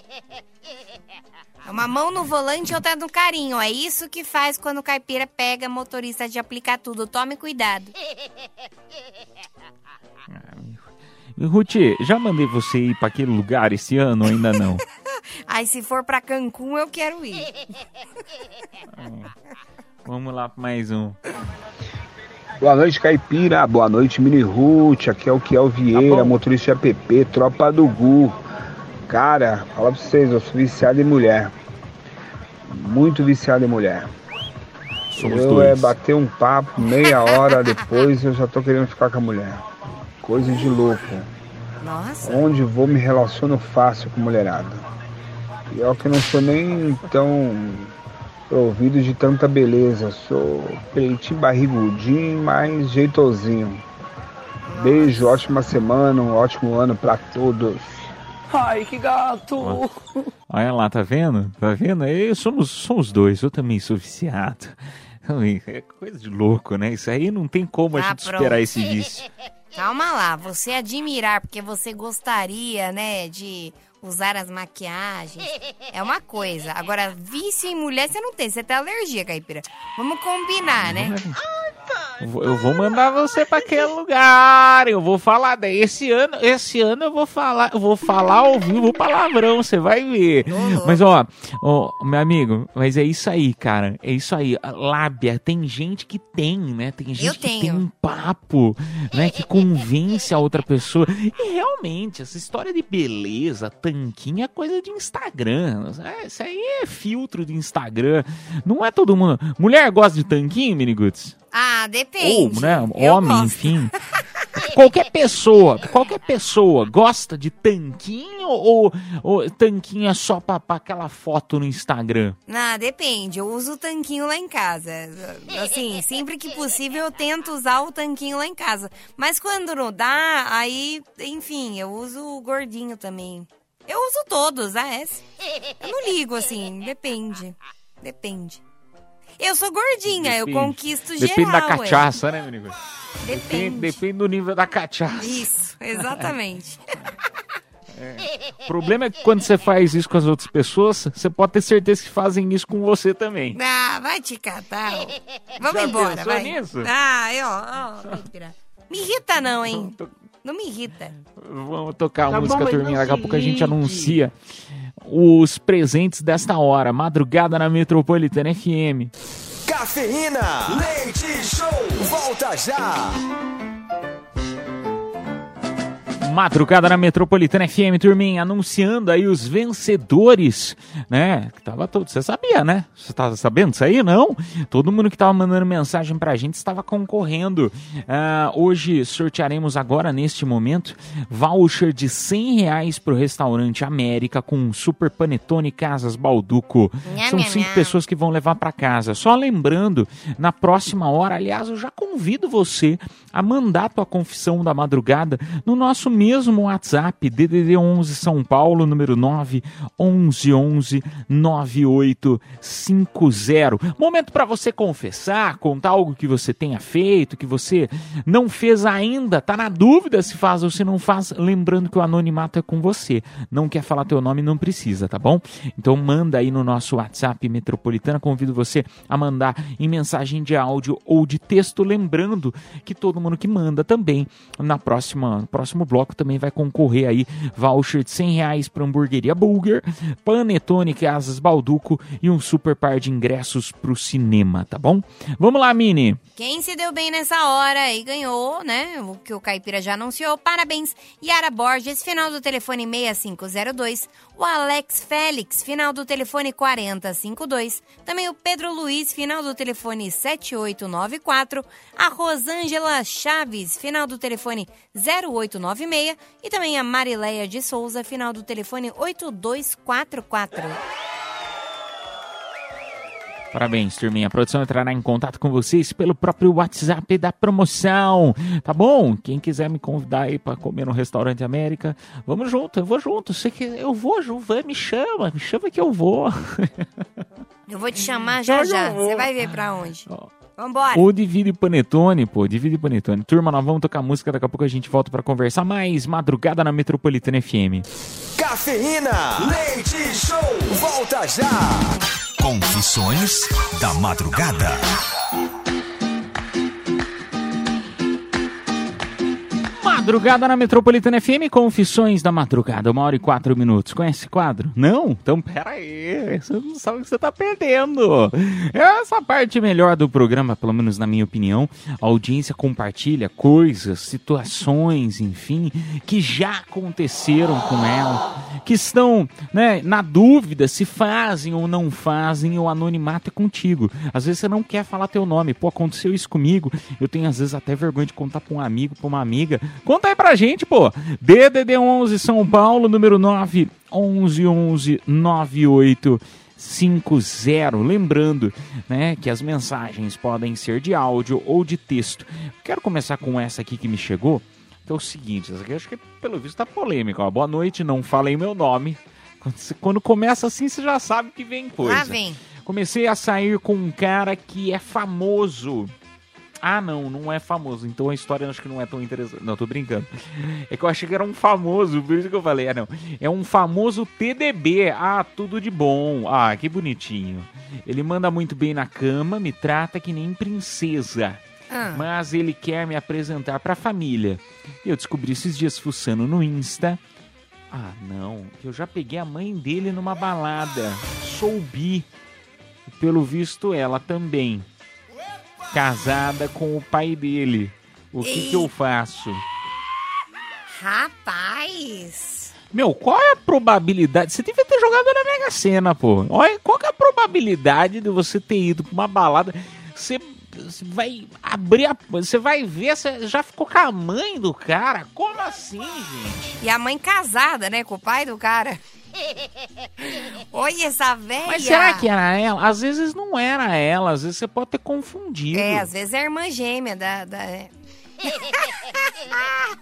[SPEAKER 2] Uma mão no volante e outra no carinho. É isso que faz quando o caipira pega motorista de aplicar tudo. Tome cuidado.
[SPEAKER 1] E, Ruth, já mandei você ir para aquele lugar esse ano ou ainda não?
[SPEAKER 2] Aí se for pra Cancún, eu quero ir.
[SPEAKER 1] Vamos lá para mais um.
[SPEAKER 9] Boa noite, Caipira. Boa noite, Mini Ruth. Aqui é o Kiel Vieira, motorista de app, tropa do Gu. Cara, fala pra vocês, eu sou viciado em mulher. Muito viciado em mulher.
[SPEAKER 1] Somos
[SPEAKER 9] eu
[SPEAKER 1] dois.
[SPEAKER 9] é bater um papo, meia hora depois eu já tô querendo ficar com a mulher. Coisa de louco.
[SPEAKER 2] Nossa.
[SPEAKER 9] Onde vou me relaciono fácil com mulherada. E eu que não sou nem tão provido de tanta beleza. Sou peitinho barrigudinho, mas jeitosinho. Beijo, ótima semana, um ótimo ano pra todos.
[SPEAKER 6] Ai, que gato!
[SPEAKER 1] Olha lá, tá vendo? Tá vendo? Eu somos, somos dois, eu também sou viciado. É coisa de louco, né? Isso aí não tem como a
[SPEAKER 2] Ah,
[SPEAKER 1] gente
[SPEAKER 2] pronto.
[SPEAKER 1] superar esse vício.
[SPEAKER 2] Calma lá, você admirar porque você gostaria, né, de usar as maquiagens é uma coisa. Agora, vício em mulher você não tem, você tem alergia, caipira. Vamos combinar, né?
[SPEAKER 1] Eu vou- mandar você para aquele lugar. Eu vou falar daí. Esse ano, esse ano eu vou falar, eu vou falar ao vivo palavrão, você vai ver. Mas ó, ó, meu amigo, mas é isso aí, cara. É isso aí. A Lábia, tem gente que tem, né? Tem gente
[SPEAKER 2] Eu
[SPEAKER 1] que tem
[SPEAKER 2] tenho.
[SPEAKER 1] um papo, né, que convence a outra pessoa. E realmente, essa história de beleza, tanquinho é coisa de Instagram. É, Isso aí é filtro de Instagram. Não é todo mundo. Mulher gosta de tanquinho, Miniguts?
[SPEAKER 2] Ah, depende.
[SPEAKER 1] Ou, né,
[SPEAKER 2] Eu
[SPEAKER 1] homem,
[SPEAKER 2] gosto.
[SPEAKER 1] enfim. qualquer pessoa, qualquer pessoa gosta de tanquinho ou, ou tanquinho é só pra, pra aquela foto no Instagram?
[SPEAKER 2] Ah, depende. Eu uso o tanquinho lá em casa. Assim, sempre que possível eu tento usar o tanquinho lá em casa. Mas quando não dá, aí, enfim, eu uso o gordinho também. Eu uso todos, ah, é? Eu não ligo, assim, depende. Depende. Eu sou gordinha, eu
[SPEAKER 1] Depende.
[SPEAKER 2] conquisto geral.
[SPEAKER 1] Depende da
[SPEAKER 2] ué.
[SPEAKER 1] cachaça, né, menino? Depende,
[SPEAKER 2] Depende.
[SPEAKER 1] depende do nível da cachaça.
[SPEAKER 2] Isso, exatamente.
[SPEAKER 1] O problema é que quando você faz isso com as outras pessoas, você pode ter certeza que fazem isso com você também.
[SPEAKER 2] Ah, vai te catar. ó. Vamos
[SPEAKER 1] Já
[SPEAKER 2] embora, vai.
[SPEAKER 1] nisso?
[SPEAKER 2] Ah, eu, ó. Me irrita não, hein? Não me irrita.
[SPEAKER 1] Vamos tocar a
[SPEAKER 2] Tá
[SPEAKER 1] música,
[SPEAKER 2] bom,
[SPEAKER 1] turminha. Daqui a
[SPEAKER 2] se
[SPEAKER 1] pouco a gente anuncia os presentes desta hora. Madrugada na Metropolitana FM.
[SPEAKER 3] Cafeína, leite show, volta já.
[SPEAKER 1] Madrugada na Metropolitana FM, turminha, anunciando aí os vencedores, né? Que tava todo, você sabia, né? Você tava sabendo disso aí? Não? Todo mundo que tava mandando mensagem pra gente estava concorrendo. Ah, hoje sortearemos agora, neste momento, voucher de 100 reais pro restaurante América com super panetone Casas Balduco. São cinco pessoas que vão levar pra casa. Só lembrando, na próxima hora, aliás, eu já convido você a mandar tua confissão da madrugada no nosso mesmo WhatsApp, DDD 11 São Paulo, número 9 11 11 9850. Momento para você confessar, contar algo que você tenha feito, que você não fez ainda, tá na dúvida se faz ou se não faz, lembrando que o anonimato é com você. Não quer falar teu nome, não precisa, tá bom? Então manda aí no nosso WhatsApp Metropolitana, convido você a mandar em mensagem de áudio ou de texto, lembrando que todo mundo que manda também na próxima, no próximo bloco também vai concorrer aí voucher de 100 reais para hamburgueria Burger, Panetone Casas Balduco e um super par de ingressos pro cinema, tá bom? Vamos lá, Mini.
[SPEAKER 2] Quem se deu bem nessa hora e ganhou, né? O que o Caipira já anunciou. Parabéns. Yara Borges, final do telefone 6502. O Alex Félix, final do telefone 4052. Também o Pedro Luiz, final do telefone 7894. A Rosângela Chaves, final do telefone 0896. E também a Marileia de Souza, final do telefone 8244.
[SPEAKER 1] Parabéns, turminha. A produção entrará em contato com vocês pelo próprio WhatsApp da promoção, tá bom? Quem quiser me convidar aí para comer no restaurante América, vamos junto, eu vou junto. Sei que eu vou, Ju, vai, me chama, me chama que eu vou.
[SPEAKER 2] Eu vou te chamar já já. Você vai ver pra onde. Vambora.
[SPEAKER 1] Ou divide panetone, pô, divide panetone. Turma, nós vamos tocar música, daqui a pouco a gente volta para conversar mais. Madrugada na Metropolitana FM.
[SPEAKER 3] Cafeína, leite show, volta já. Confissões da madrugada.
[SPEAKER 1] Madrugada na Metropolitana FM, Confissões da Madrugada, uma hora e quatro minutos. Conhece esse quadro? Não? Então pera aí, você não sabe o que você tá perdendo. Essa parte melhor do programa, pelo menos na minha opinião, a audiência compartilha coisas, situações, enfim, que já aconteceram com ela, que estão né, na dúvida se fazem ou não fazem, o anonimato é contigo. Às vezes você não quer falar teu nome, pô, aconteceu isso comigo, eu tenho às vezes até vergonha de contar pra um amigo, pra uma amiga. Conta aí pra gente, pô. DDD 11 São Paulo, número 9 11 11 98 50. Lembrando, né, que as mensagens podem ser de áudio ou de texto. Quero começar com essa aqui que me chegou. Que é o seguinte, essa aqui acho que pelo visto tá polêmica. Ó. Boa noite, não falei meu nome. Quando, começa assim, você já sabe que vem coisa.
[SPEAKER 2] Lá vem.
[SPEAKER 1] Comecei a sair com um cara que é famoso. Ah, não, não é famoso. Então a história acho que não é tão interessante. Não, tô brincando. É que eu achei que era um famoso, por isso que eu falei. Ah, não. É um famoso TDB. Ah, tudo de bom. Ah, que bonitinho. Ele manda muito bem na cama, me trata que nem princesa.
[SPEAKER 2] Ah.
[SPEAKER 1] Mas ele quer me apresentar pra família. Eu descobri esses dias fuçando no Insta. Ah, não. Eu já peguei a mãe dele numa balada. Sou bi. E pelo visto, ela também. Casada com o pai dele. O que, que eu faço?
[SPEAKER 2] Rapaz.
[SPEAKER 1] Meu, qual é a probabilidade? Você devia ter jogado na Mega Sena, pô. Olha, qual é a probabilidade de você ter ido pra uma balada? Você, você vai abrir a. Você vai ver, você já ficou com a mãe do cara? Como assim, gente?
[SPEAKER 2] E a mãe casada, né, com o pai do cara. Olha essa velha.
[SPEAKER 1] Mas será que era ela? Às vezes não era ela, às vezes você pode ter confundido.
[SPEAKER 2] É, às vezes é a irmã gêmea da. da... é.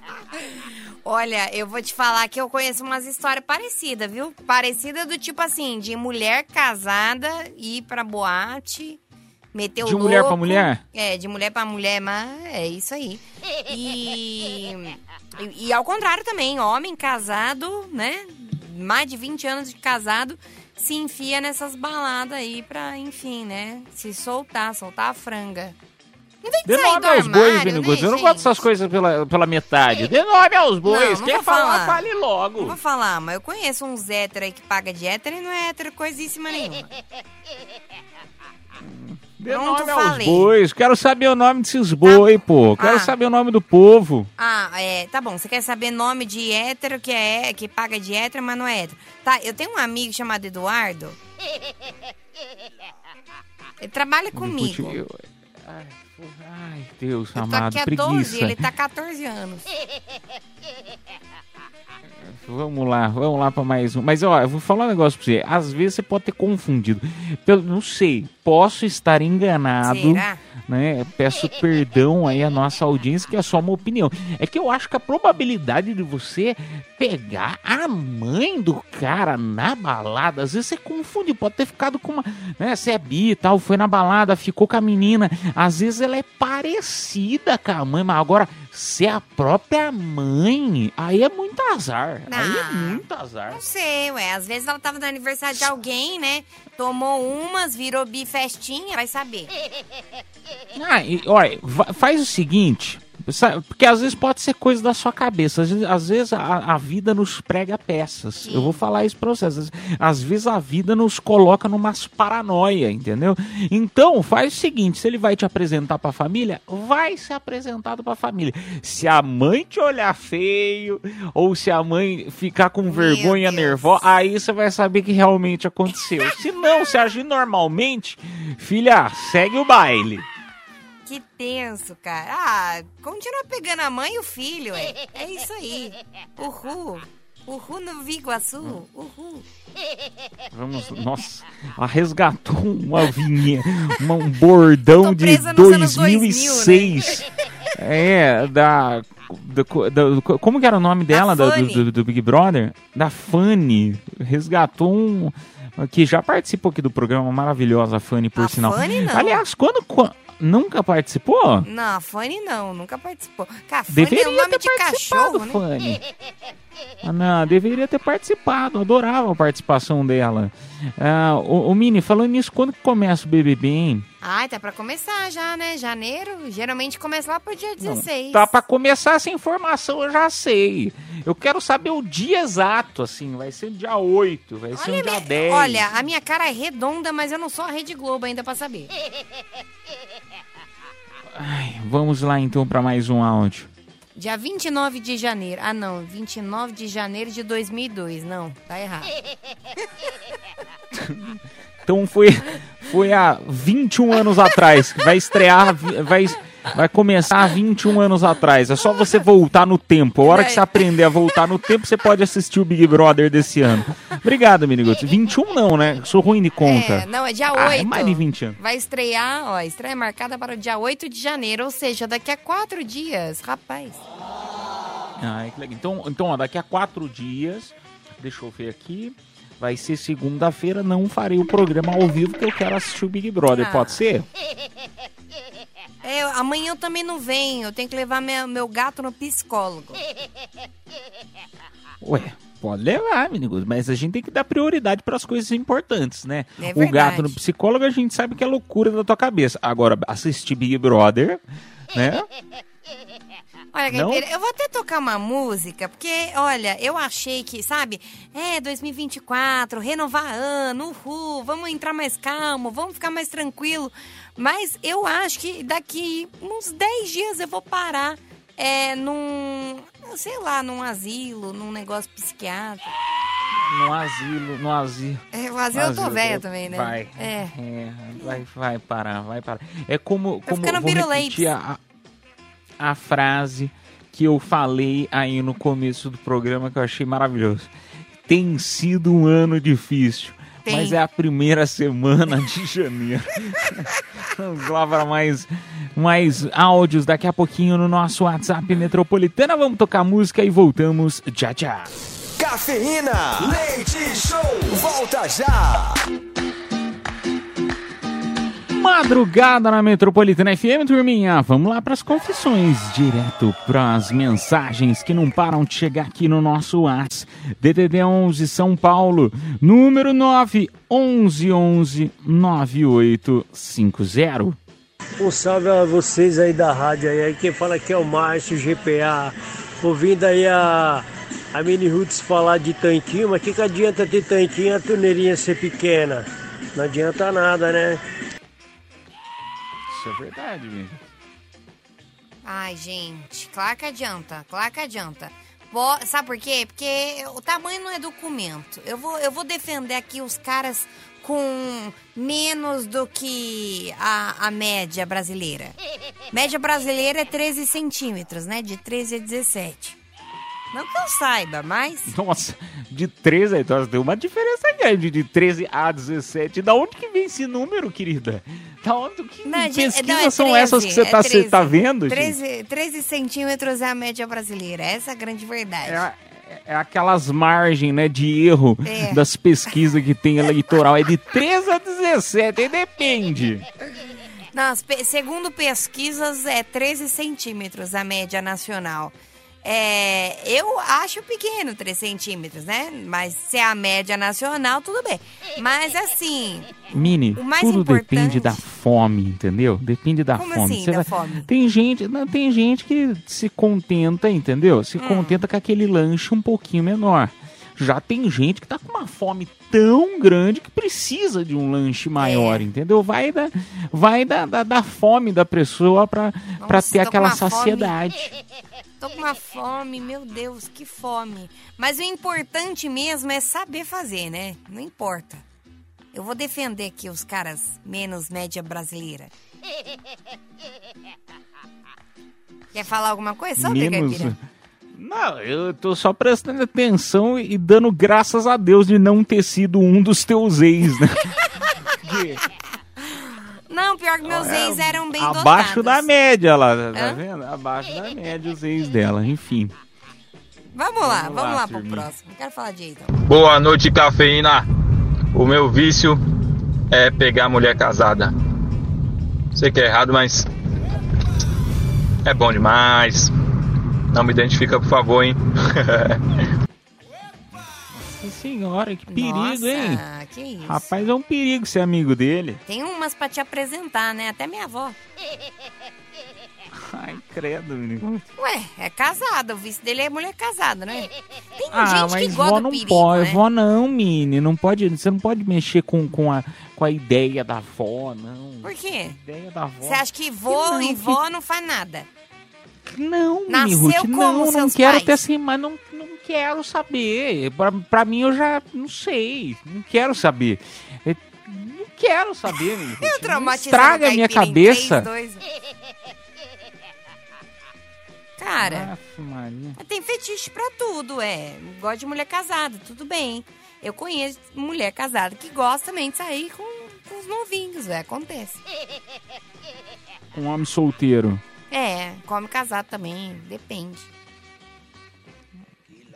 [SPEAKER 2] Olha, eu vou te falar que eu conheço umas histórias parecidas, viu? Parecida do tipo assim, de mulher casada ir pra boate, meter o
[SPEAKER 1] De mulher pra
[SPEAKER 2] louco.
[SPEAKER 1] mulher?
[SPEAKER 2] É, de mulher pra mulher, mas é isso aí. E, e, e ao contrário também, homem casado, né? Mais de 20 anos de casado, se enfia nessas baladas aí pra, enfim, né? Se soltar, soltar a franga. Não que
[SPEAKER 1] Dê nome aos bois, Vini
[SPEAKER 2] né.
[SPEAKER 1] Eu não gosto dessas coisas pela, pela metade. Dê nome aos bois.
[SPEAKER 2] Não, não
[SPEAKER 1] Quer falar,
[SPEAKER 2] falar.
[SPEAKER 1] fale logo.
[SPEAKER 2] Não vou falar, mas eu conheço uns héteros aí que paga de hétero e não é hétero coisíssima nenhuma.
[SPEAKER 1] Dê nome aos bois. Quero saber o nome desses boi, pô. Quero
[SPEAKER 2] Ah.
[SPEAKER 1] saber o nome do povo.
[SPEAKER 2] Ah, é, tá bom. Você quer saber nome de hétero que é que paga de hétero, mas não é hétero. Tá, eu tenho um amigo chamado Eduardo. Ele trabalha comigo.
[SPEAKER 1] Eu- Ai, Deus
[SPEAKER 2] Eu tô
[SPEAKER 1] amado,
[SPEAKER 2] aqui há
[SPEAKER 1] preguiça.
[SPEAKER 2] 12, ele tá 14 anos.
[SPEAKER 1] Vamos lá, vamos lá pra mais um. Mas ó, eu vou falar um negócio pra você. Às vezes você pode ter confundido. Pelo, não sei. posso estar enganado.
[SPEAKER 2] Será?
[SPEAKER 1] Né? Peço perdão aí à nossa audiência, que é só uma opinião. É que eu acho que a probabilidade de você pegar a mãe do cara na balada, às vezes você confunde, pode ter ficado com uma. Né? Você é bi e tal, foi na balada, ficou com a menina. Às vezes ela é parecida com a mãe, mas agora ser a própria mãe, aí é muito azar. Aí é muito azar.
[SPEAKER 2] Não sei, ué. Às vezes ela tava no aniversário de alguém, né? Tomou umas, virou bifestinha, vai saber.
[SPEAKER 1] Ah, e, olha, faz o seguinte. Sabe, Porque às vezes pode ser coisa da sua cabeça. Às vezes, às vezes a, a vida nos prega peças. Eu vou falar isso pra vocês. Às, às vezes a vida nos coloca numas paranoia, entendeu? Então, faz o seguinte: se ele vai te apresentar pra família, vai ser apresentado pra família. Se a mãe te olhar feio, ou se a mãe ficar com vergonha
[SPEAKER 2] Deus.
[SPEAKER 1] nervosa, aí você vai saber que realmente aconteceu. Se não, se agir normalmente, filha, segue o baile.
[SPEAKER 2] Que tenso, cara. Ah, continua pegando a mãe e o filho, ué. É isso aí. Uhul. Uhul no Viguaçu. Uhul.
[SPEAKER 1] Vamos, nossa, ela resgatou uma vinheta, um bordão de
[SPEAKER 2] presa nos anos
[SPEAKER 1] 2006. É, da, da, da- Como que era o nome dela, do, do- do Big Brother? Da Fanny. Resgatou um. Que já participou aqui do programa, maravilhosa Fanny, por
[SPEAKER 2] A
[SPEAKER 1] sinal.
[SPEAKER 2] Fanny, não.
[SPEAKER 1] Aliás, quando. qua- Nunca participou?
[SPEAKER 2] Não, a Fanny não, nunca participou. Cara, Fanny
[SPEAKER 1] Deveria
[SPEAKER 2] é um nome
[SPEAKER 1] ter
[SPEAKER 2] de cachorro, né?
[SPEAKER 1] Fanny. Ah, não, deveria ter participado. Adorava a participação dela. Ah, o, o Mini, falando nisso, quando que começa o BBB, hein?
[SPEAKER 2] Ai, tá pra começar já, né? Janeiro, geralmente começa lá pro dia
[SPEAKER 1] Não,
[SPEAKER 2] 16.
[SPEAKER 1] Tá pra começar essa informação, eu já sei. Eu quero saber o dia exato, assim. Vai ser dia 8, vai ser um
[SPEAKER 2] Olha,
[SPEAKER 1] dia
[SPEAKER 2] minha-
[SPEAKER 1] 10.
[SPEAKER 2] olha, a minha cara é redonda, mas eu não sou a Rede Globo ainda pra saber.
[SPEAKER 1] Ai, vamos lá então pra mais um áudio.
[SPEAKER 2] Dia 29 de janeiro. Ah, não. 29 de janeiro de 2002. Não, tá errado.
[SPEAKER 1] Então foi, foi há 21 anos atrás. Vai estrear, vai, vai começar há 21 anos atrás. É só você voltar no tempo. A hora que você aprender a voltar no tempo, você pode assistir o Big Brother desse ano. Obrigado, Miniguts. 21 não, né? Sou ruim de conta.
[SPEAKER 2] É, não, é dia 8.
[SPEAKER 1] Ah, é mais de 20 anos.
[SPEAKER 2] Vai estrear, ó, estreia marcada para o dia 8 de janeiro, ou seja, daqui a quatro dias, rapaz.
[SPEAKER 1] Ai, que legal. Então, então ó, daqui a quatro dias, deixa eu ver aqui. Vai ser segunda-feira, não farei o programa ao vivo, porque eu quero assistir o Big Brother.
[SPEAKER 2] Ah.
[SPEAKER 1] Pode ser?
[SPEAKER 2] É, amanhã eu também não venho, eu tenho que levar meu, meu gato no psicólogo.
[SPEAKER 1] Ué, pode levar, menino, mas a gente tem que dar prioridade para as coisas importantes, né?
[SPEAKER 2] É
[SPEAKER 1] o gato no psicólogo a gente sabe que é loucura da tua cabeça. Agora, assistir Big Brother, né?
[SPEAKER 2] Olha,
[SPEAKER 1] Não?
[SPEAKER 2] Caipira, eu vou até tocar uma música, porque, olha, eu achei que, sabe, é 2024, renovar ano, uhul, vamos entrar mais calmo, vamos ficar mais tranquilo. Mas eu acho que daqui uns 10 dias eu vou parar é, num, sei lá, num asilo, num negócio psiquiátrico.
[SPEAKER 1] No asilo, no asilo.
[SPEAKER 2] É, o asilo eu tô
[SPEAKER 1] Asilo,
[SPEAKER 2] velha também, né?
[SPEAKER 1] Vai.
[SPEAKER 2] É.
[SPEAKER 1] É, vai, vai parar, vai parar. É como, como
[SPEAKER 2] ficando
[SPEAKER 1] vou repetir a, a frase que eu falei aí no começo do programa que eu achei maravilhoso. Tem sido um ano difícil,
[SPEAKER 2] Tem.
[SPEAKER 1] mas é a primeira semana de janeiro. Vamos lá para mais, mais áudios daqui a pouquinho no nosso WhatsApp Metropolitana. Vamos tocar música e voltamos já já.
[SPEAKER 3] Cafeína, leite show, volta já.
[SPEAKER 1] Madrugada na Metropolitana FM, turminha. Vamos lá para as confissões, direto para as mensagens que não param de chegar aqui no nosso WhatsApp. DDD 11 São Paulo, número 9 11 11 9850.
[SPEAKER 10] Um salve a vocês aí da rádio aí. Quem fala aqui é o Márcio GPA. Ouvindo aí a, a Mini Roots falar de tanquinho, mas que, que adianta ter tanquinho a torneirinha ser pequena? Não adianta nada, né?
[SPEAKER 1] Isso é verdade, mesmo.
[SPEAKER 2] Ai, gente, claro que adianta, claro que adianta. Po- Sabe por quê? Porque o tamanho não é documento. Eu vou, eu vou defender aqui os caras com menos do que a, a média brasileira. Média brasileira é 13 centímetros, né? De 13 a 17. Não que eu saiba, mas.
[SPEAKER 1] Nossa, de 13, então tem uma diferença grande de 13 a 17. Da onde que vem esse número, querida? Da onde que
[SPEAKER 2] Não,
[SPEAKER 1] pesquisas
[SPEAKER 2] não, é
[SPEAKER 1] são
[SPEAKER 2] 13,
[SPEAKER 1] essas que você
[SPEAKER 2] é
[SPEAKER 1] tá, você
[SPEAKER 2] 13.
[SPEAKER 1] tá vendo, gente?
[SPEAKER 2] 13, 13 centímetros é a média brasileira. Essa é a grande verdade.
[SPEAKER 1] É, é aquelas margens, né, de erro
[SPEAKER 2] É.
[SPEAKER 1] das pesquisas que tem eleitoral. É de 13 a 17, aí depende.
[SPEAKER 2] Não, segundo pesquisas, é 13 centímetros a média nacional. É, eu acho pequeno 3 centímetros, né? Mas se é a média nacional, tudo bem. Mas assim,
[SPEAKER 1] Mini, tudo
[SPEAKER 2] importante-
[SPEAKER 1] depende da fome, entendeu? Depende da
[SPEAKER 2] Como
[SPEAKER 1] fome.
[SPEAKER 2] assim,
[SPEAKER 1] Você
[SPEAKER 2] da
[SPEAKER 1] vai-
[SPEAKER 2] fome?
[SPEAKER 1] Tem gente, não, tem gente que se contenta, entendeu? Se
[SPEAKER 2] Hum.
[SPEAKER 1] contenta com aquele lanche um pouquinho menor. Já tem gente que tá com uma fome tão grande que precisa de um lanche maior,
[SPEAKER 2] É.
[SPEAKER 1] entendeu? Vai da, vai da, da, da fome da pessoa
[SPEAKER 2] Nossa,
[SPEAKER 1] ter aquela
[SPEAKER 2] uma fome.
[SPEAKER 1] saciedade.
[SPEAKER 2] tô com uma fome, meu Deus, que fome. Mas o importante mesmo é saber fazer, né? Não importa. Eu vou defender aqui os caras menos média brasileira. Quer falar alguma coisa sobre
[SPEAKER 1] Menos.
[SPEAKER 2] caipira?
[SPEAKER 1] Não, eu tô só prestando atenção e dando graças a Deus de não ter sido um dos teus ex, né?
[SPEAKER 2] Não, pior que meus ex eram bem
[SPEAKER 1] É, Abaixo
[SPEAKER 2] dotados.
[SPEAKER 1] da média lá, tá
[SPEAKER 2] Hã?
[SPEAKER 1] vendo? Abaixo da média os ex dela, enfim.
[SPEAKER 2] Vamos lá,
[SPEAKER 1] Vamos
[SPEAKER 2] vamos
[SPEAKER 1] lá,
[SPEAKER 2] lá pro próximo. Quero falar de então.
[SPEAKER 11] Boa noite, cafeína. O meu vício é pegar mulher casada. Sei que é errado, mas é bom demais. Não me identifica, por favor, hein?
[SPEAKER 1] Nossa senhora, que perigo,
[SPEAKER 2] Nossa,
[SPEAKER 1] hein?
[SPEAKER 2] que isso.
[SPEAKER 1] Rapaz, é um perigo ser amigo dele.
[SPEAKER 2] Tem umas pra te apresentar, né? Até minha avó.
[SPEAKER 1] Ai, credo, menino.
[SPEAKER 2] Ué, é casada. O vice dele é mulher casada, né? Tem
[SPEAKER 1] Ah,
[SPEAKER 2] gente
[SPEAKER 1] mas
[SPEAKER 2] que
[SPEAKER 1] vó
[SPEAKER 2] gosta do
[SPEAKER 1] não
[SPEAKER 2] perigo,
[SPEAKER 1] pode,
[SPEAKER 2] né?
[SPEAKER 1] vó não, Mini, não pode, você não pode mexer com, com, a, com a ideia da vó, não.
[SPEAKER 2] Por quê?
[SPEAKER 1] ideia da vó.
[SPEAKER 2] Você acha que vô
[SPEAKER 1] não,
[SPEAKER 2] e
[SPEAKER 1] que-
[SPEAKER 2] vó não faz nada?
[SPEAKER 1] Não,
[SPEAKER 2] Nasceu
[SPEAKER 1] Ruth, não, não quero
[SPEAKER 2] pais?
[SPEAKER 1] ter assim, mas não, não quero saber. Pra, pra mim eu já não sei, não quero saber. Eu não quero saber, Ruth.
[SPEAKER 2] Eu
[SPEAKER 1] Não Estraga a minha cabeça.
[SPEAKER 2] três, dois. Cara,
[SPEAKER 1] Aff,
[SPEAKER 2] tem fetiche pra tudo, é. Gosta de mulher casada, tudo bem. Eu conheço mulher casada que gosta também de sair com, com os novinhos, é, acontece.
[SPEAKER 1] Um homem solteiro.
[SPEAKER 2] É, come casado também, depende.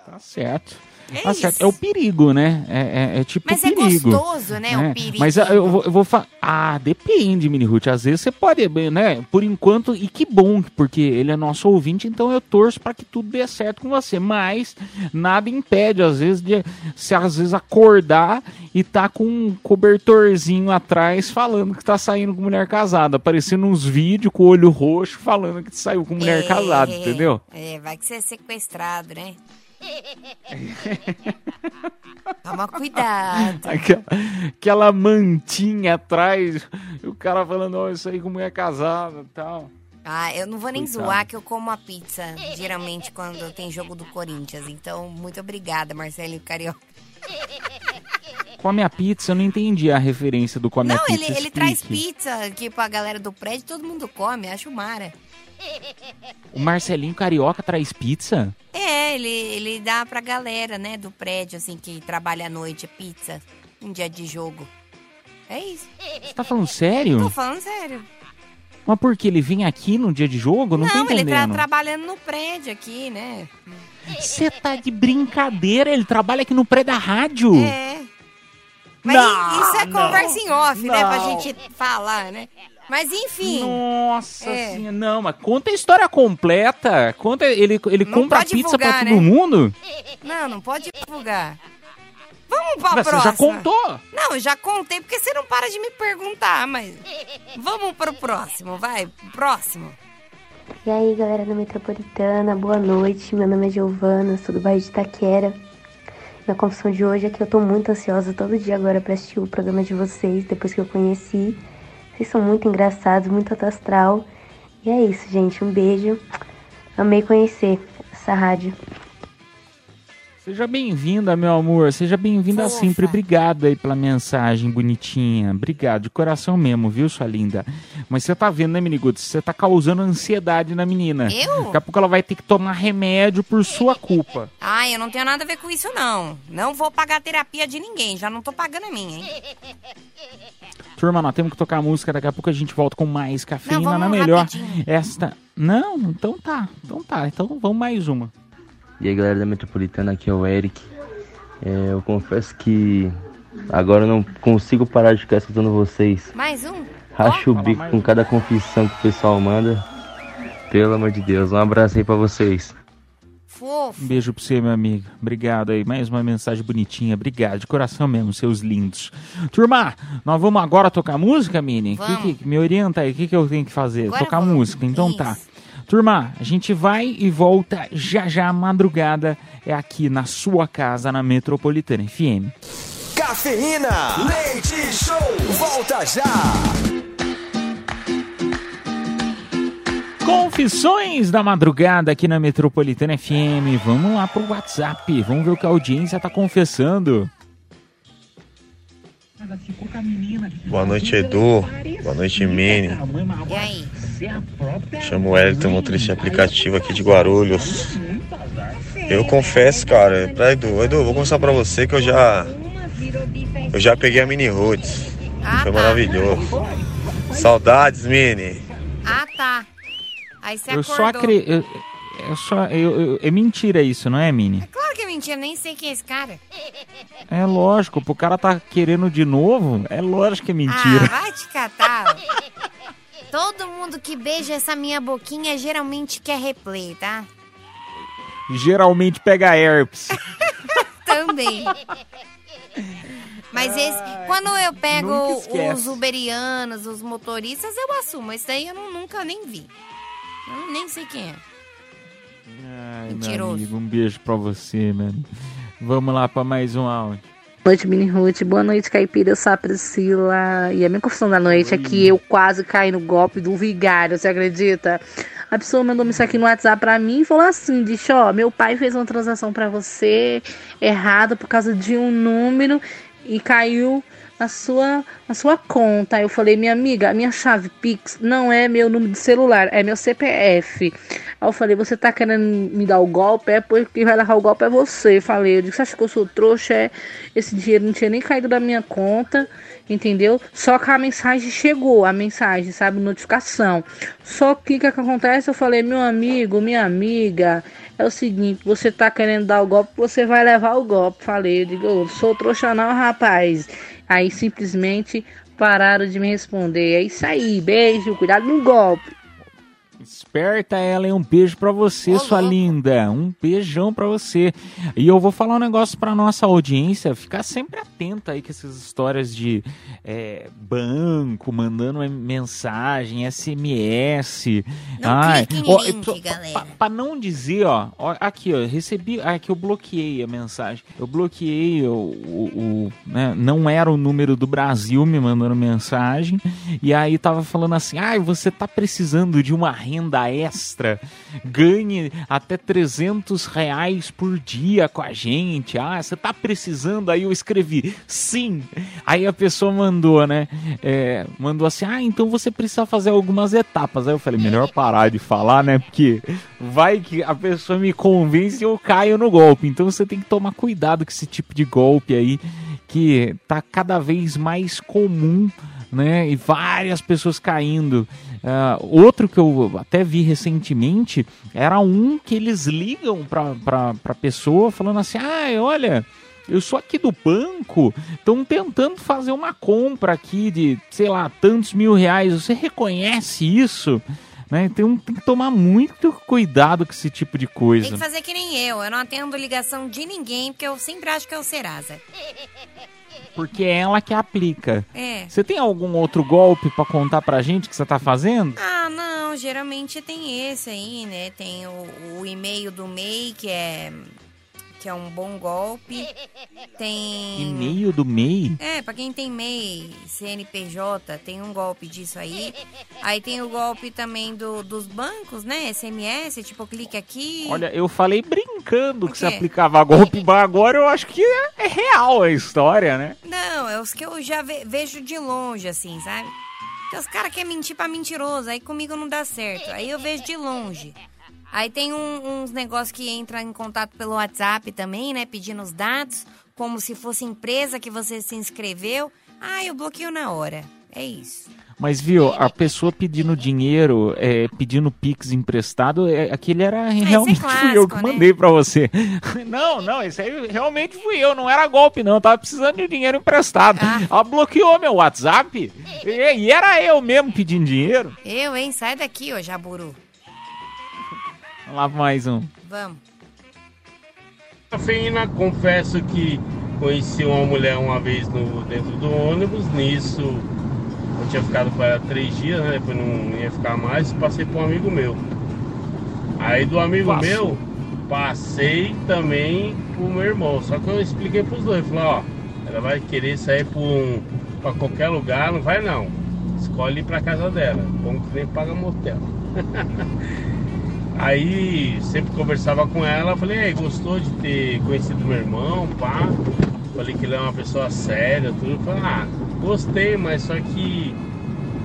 [SPEAKER 1] Tá certo.
[SPEAKER 2] É
[SPEAKER 1] tá
[SPEAKER 2] isso.
[SPEAKER 1] É o perigo, né? É, é- é tipo
[SPEAKER 2] Mas é
[SPEAKER 1] perigo.
[SPEAKER 2] gostoso, né, o perigo.
[SPEAKER 1] Mas ah, eu vou, eu vou falar. Ah, depende, Mini Ruth. Às vezes você pode, né? Por enquanto, e que bom, porque ele é nosso ouvinte, então eu torço para que tudo dê certo com você. Mas nada impede, às vezes, de se às vezes acordar e tá com um cobertorzinho atrás falando que tá saindo com mulher casada, aparecendo uns vídeos com o olho roxo falando que saiu com mulher
[SPEAKER 2] É,
[SPEAKER 1] casada, entendeu?
[SPEAKER 2] É, vai que você é sequestrado, né? Toma cuidado.
[SPEAKER 1] Aquela, aquela mantinha atrás, o cara falando, ó, isso aí com mulher casada e tal.
[SPEAKER 2] Ah, eu não vou nem
[SPEAKER 1] Coitado.
[SPEAKER 2] zoar que eu como a pizza, geralmente, quando tem jogo do Corinthians. Então, muito obrigada, Marcelinho Carioca.
[SPEAKER 1] Come a pizza, eu não entendi a referência do come a
[SPEAKER 2] Não,
[SPEAKER 1] pizza.
[SPEAKER 2] ele, ele traz pizza aqui pra galera do prédio, todo mundo come, acho mara.
[SPEAKER 1] O Marcelinho Carioca traz pizza?
[SPEAKER 2] É, ele, ele dá pra galera, né, do prédio, assim, que trabalha à noite, pizza, um dia de jogo. É isso.
[SPEAKER 1] Você tá falando sério?
[SPEAKER 2] Tô falando sério.
[SPEAKER 1] Mas por que ele vem aqui no dia de jogo? Não, tô
[SPEAKER 2] Não, ele tá
[SPEAKER 1] entendendo.
[SPEAKER 2] trabalhando no prédio aqui, né?
[SPEAKER 1] Você tá de brincadeira, ele trabalha aqui no pré da rádio.
[SPEAKER 2] É. Mas
[SPEAKER 1] Não,
[SPEAKER 2] isso é
[SPEAKER 1] não,
[SPEAKER 2] conversa em off, né? Pra
[SPEAKER 1] não.
[SPEAKER 2] gente falar, né? Mas enfim.
[SPEAKER 1] Nossa
[SPEAKER 2] É.
[SPEAKER 1] senhora, não, mas conta a história completa. Conta, ele, ele
[SPEAKER 2] Não
[SPEAKER 1] compra pizza pra
[SPEAKER 2] divulgar,
[SPEAKER 1] todo
[SPEAKER 2] né?
[SPEAKER 1] mundo?
[SPEAKER 2] Não, não pode divulgar. Vamos pra
[SPEAKER 1] Mas você
[SPEAKER 2] próxima.
[SPEAKER 1] já contou?
[SPEAKER 2] Não, eu já contei porque você não para de me perguntar, mas vamos pro próximo, vai, próximo.
[SPEAKER 12] E aí, galera da Metropolitana, boa noite. Meu nome é Giovana, sou do bairro de Itaquera. Minha confissão de hoje é que eu tô muito ansiosa todo dia agora pra assistir o programa de vocês, depois que eu conheci. Vocês são muito engraçados, muito astral. E é isso, gente. Um beijo. Amei conhecer essa rádio.
[SPEAKER 1] Seja bem-vinda, meu amor. Seja bem-vinda sempre. Obrigado aí pela mensagem bonitinha. Obrigado, de coração mesmo, viu, sua linda? Mas você tá vendo, né, Miniguts? Você tá causando ansiedade na menina.
[SPEAKER 2] Eu?
[SPEAKER 1] Daqui a pouco ela vai ter que tomar remédio por sua culpa.
[SPEAKER 2] Ai, eu não tenho nada a ver com isso, não. Não vou pagar a terapia de ninguém. Já não tô pagando a minha, hein?
[SPEAKER 1] Turma, nós temos que tocar música. Daqui a pouco a gente volta com mais cafeína
[SPEAKER 2] Não,
[SPEAKER 1] na melhor.
[SPEAKER 2] rapidinho.
[SPEAKER 1] Esta. Não, então tá. Então tá. Então vamos mais uma.
[SPEAKER 13] E aí galera da Metropolitana, aqui é o Eric. É, eu confesso que agora eu não consigo parar de ficar escutando vocês.
[SPEAKER 2] Mais um?
[SPEAKER 13] Racho o bico com cada confissão que o pessoal manda. Pelo amor de Deus, um abraço aí pra vocês.
[SPEAKER 2] Fofo.
[SPEAKER 1] Um beijo pra você, meu amigo. Obrigado aí. Mais uma mensagem bonitinha. Obrigado, de coração mesmo, seus lindos. Turma, nós vamos agora tocar música, Mini? Que,
[SPEAKER 2] Vamos.
[SPEAKER 1] que- me orienta aí, o que, que eu tenho que fazer?
[SPEAKER 2] Agora
[SPEAKER 1] tocar música, então tá. Turma, a gente vai e volta já já, madrugada, é aqui na sua casa, na Metropolitana FM.
[SPEAKER 3] Cafeína, leite show, volta já.
[SPEAKER 1] Confissões da madrugada aqui na Metropolitana FM. Vamos lá pro WhatsApp, vamos ver o que a audiência tá confessando.
[SPEAKER 14] Boa noite, Edu. Boa noite, Mini.
[SPEAKER 2] E aí?
[SPEAKER 14] Chamo o Elton, motorista de aplicativo aqui de Guarulhos. Eu confesso, cara, pra Edu, Edu, vou confessar pra você que eu já. Eu já peguei a Mini Roots. Foi maravilhoso. Saudades, Mini.
[SPEAKER 2] Ah, tá. Aí você
[SPEAKER 1] Eu
[SPEAKER 2] acordou.
[SPEAKER 1] só acredito. Eu, eu só, eu, eu- é mentira isso, não é, Mini?
[SPEAKER 2] Claro é mentira, nem sei quem é esse cara.
[SPEAKER 1] É lógico, pro cara tá querendo de novo, é lógico que é mentira.
[SPEAKER 2] Ah, vai te catar. Todo mundo que beija essa minha boquinha geralmente quer replay, tá?
[SPEAKER 1] Geralmente pega herpes.
[SPEAKER 2] Também. Mas esse, quando eu pego os uberianos, os motoristas, eu assumo. Esse daí eu não- nunca nem vi. Eu nem sei quem é.
[SPEAKER 1] Ai, meu
[SPEAKER 2] Mentiroso.
[SPEAKER 1] amigo, um beijo pra você, mano. Vamos lá pra mais um áudio.
[SPEAKER 15] Boa noite, Mini Ruth. Boa noite, Caipira. Eu sou a Priscila. E a minha confissão da noite é que eu quase caí no golpe do vigário, você acredita? A pessoa mandou isso aqui no WhatsApp pra mim e falou assim: Disse, ó, meu pai fez uma transação pra você errada por causa de um número e caiu na sua, na sua conta. Eu falei, minha amiga, a minha chave Pix não é meu número de celular, é meu CPF. Aí eu falei, você tá querendo me dar o golpe? É porque quem vai levar o golpe é você. Eu falei, eu disse, você acha que eu sou trouxa? É, esse dinheiro não tinha nem caído da minha conta, entendeu? Só que a mensagem chegou, a mensagem, sabe, notificação. Só que o que, que acontece? Eu falei, meu amigo, minha amiga, é o seguinte, você tá querendo dar o golpe, você vai levar o golpe. Falei, eu digo, eu sou trouxa não, rapaz. Aí simplesmente pararam de me responder. É isso aí, beijo, cuidado no golpe.
[SPEAKER 1] Esperta ela, hein? Um beijo pra você, sua linda. Um beijão pra você. E eu vou falar um negócio pra nossa audiência. Ficar sempre atenta aí com essas histórias de é, banco, mandando mensagem, SMS.
[SPEAKER 2] Não
[SPEAKER 1] Ai, ó,
[SPEAKER 2] link,
[SPEAKER 1] pra-
[SPEAKER 2] galera.
[SPEAKER 1] pra- Pra não dizer, ó, ó, aqui, ó, recebi, ah, aqui eu bloqueei a mensagem. Eu bloqueei o, o- o, né, não era o número do Brasil me mandando mensagem, e aí tava falando assim, ah, você tá precisando de uma renda extra, ganhe até 300 reais por dia com a gente, ah, você tá precisando, aí eu escrevi, sim, aí a pessoa mandou, né, é, mandou assim, ah, então você precisa fazer algumas etapas, aí eu falei, melhor parar de falar, né, porque vai que a pessoa me convence e eu caio no golpe. Então você tem que tomar cuidado com esse tipo de golpe aí que tá cada vez mais comum, né? E várias pessoas caindo. Ah, outro que eu até vi recentemente era um que eles ligam pra, pra pessoa falando assim: ah, olha. Eu sou aqui do banco, estão tentando fazer uma compra aqui de, sei lá, tantos mil reais. Você reconhece isso? Né? Então tem que tomar muito cuidado com esse tipo de
[SPEAKER 2] Tem
[SPEAKER 1] coisa.
[SPEAKER 2] que fazer que nem eu. Eu não atendo ligação de ninguém, porque eu sempre acho que é o Serasa.
[SPEAKER 1] Porque é ela que aplica.
[SPEAKER 2] É.
[SPEAKER 1] Você tem algum outro golpe pra contar pra gente que você tá fazendo?
[SPEAKER 2] Ah, não, geralmente tem esse aí, né? Tem o, o e-mail do MEI, que é, que é um bom golpe. Tem.
[SPEAKER 1] E-mail do MEI?
[SPEAKER 2] É, pra quem tem MEI, CNPJ, tem um golpe disso aí. Aí tem o golpe também do, dos bancos, né? SMS, tipo, clique aqui.
[SPEAKER 1] Olha, eu falei brincando que você aplicava golpe, mas agora eu acho que é, é real a história, né?
[SPEAKER 2] Não, é os que eu já ve- vejo de longe, assim, sabe? Porque os caras querem mentir pra mentiroso, aí comigo não dá certo. Aí eu vejo de longe. Aí tem um- uns negócios que entram em contato pelo WhatsApp também, né? Pedindo os dados, como se fosse empresa que você se inscreveu. Ah, eu bloqueio na hora. É isso.
[SPEAKER 1] Mas viu, a pessoa pedindo dinheiro, é, pedindo Pix emprestado, é, aquele era realmente fui eu que
[SPEAKER 2] clássico, né?
[SPEAKER 1] mandei pra você. Não, não, isso aí realmente fui eu, não era golpe não, eu tava precisando de dinheiro emprestado.
[SPEAKER 2] Ah.
[SPEAKER 1] Ela bloqueou meu WhatsApp e, e era eu mesmo pedindo dinheiro.
[SPEAKER 2] Eu, hein? Sai daqui, ô Jaburu.
[SPEAKER 1] Vamos lá mais um.
[SPEAKER 2] Vamos.
[SPEAKER 16] Cafeína, confesso que conheci uma mulher uma vez no, dentro do ônibus, nisso eu tinha ficado com ela três dias, né? Depois não ia ficar mais, passei para um amigo meu. Aí do amigo
[SPEAKER 1] Passou.
[SPEAKER 16] meu, passei também pro meu irmão. Só que eu expliquei pros dois, falei, ó, ela vai querer sair pra, um, pra qualquer lugar, não vai não. Escolhe ir pra casa dela, como que nem paga motel. Aí sempre conversava com ela, falei, "Ei, gostou de ter conhecido meu irmão, pá. Falei que ele é uma pessoa séria, tudo. Falei, ah, gostei, mas só que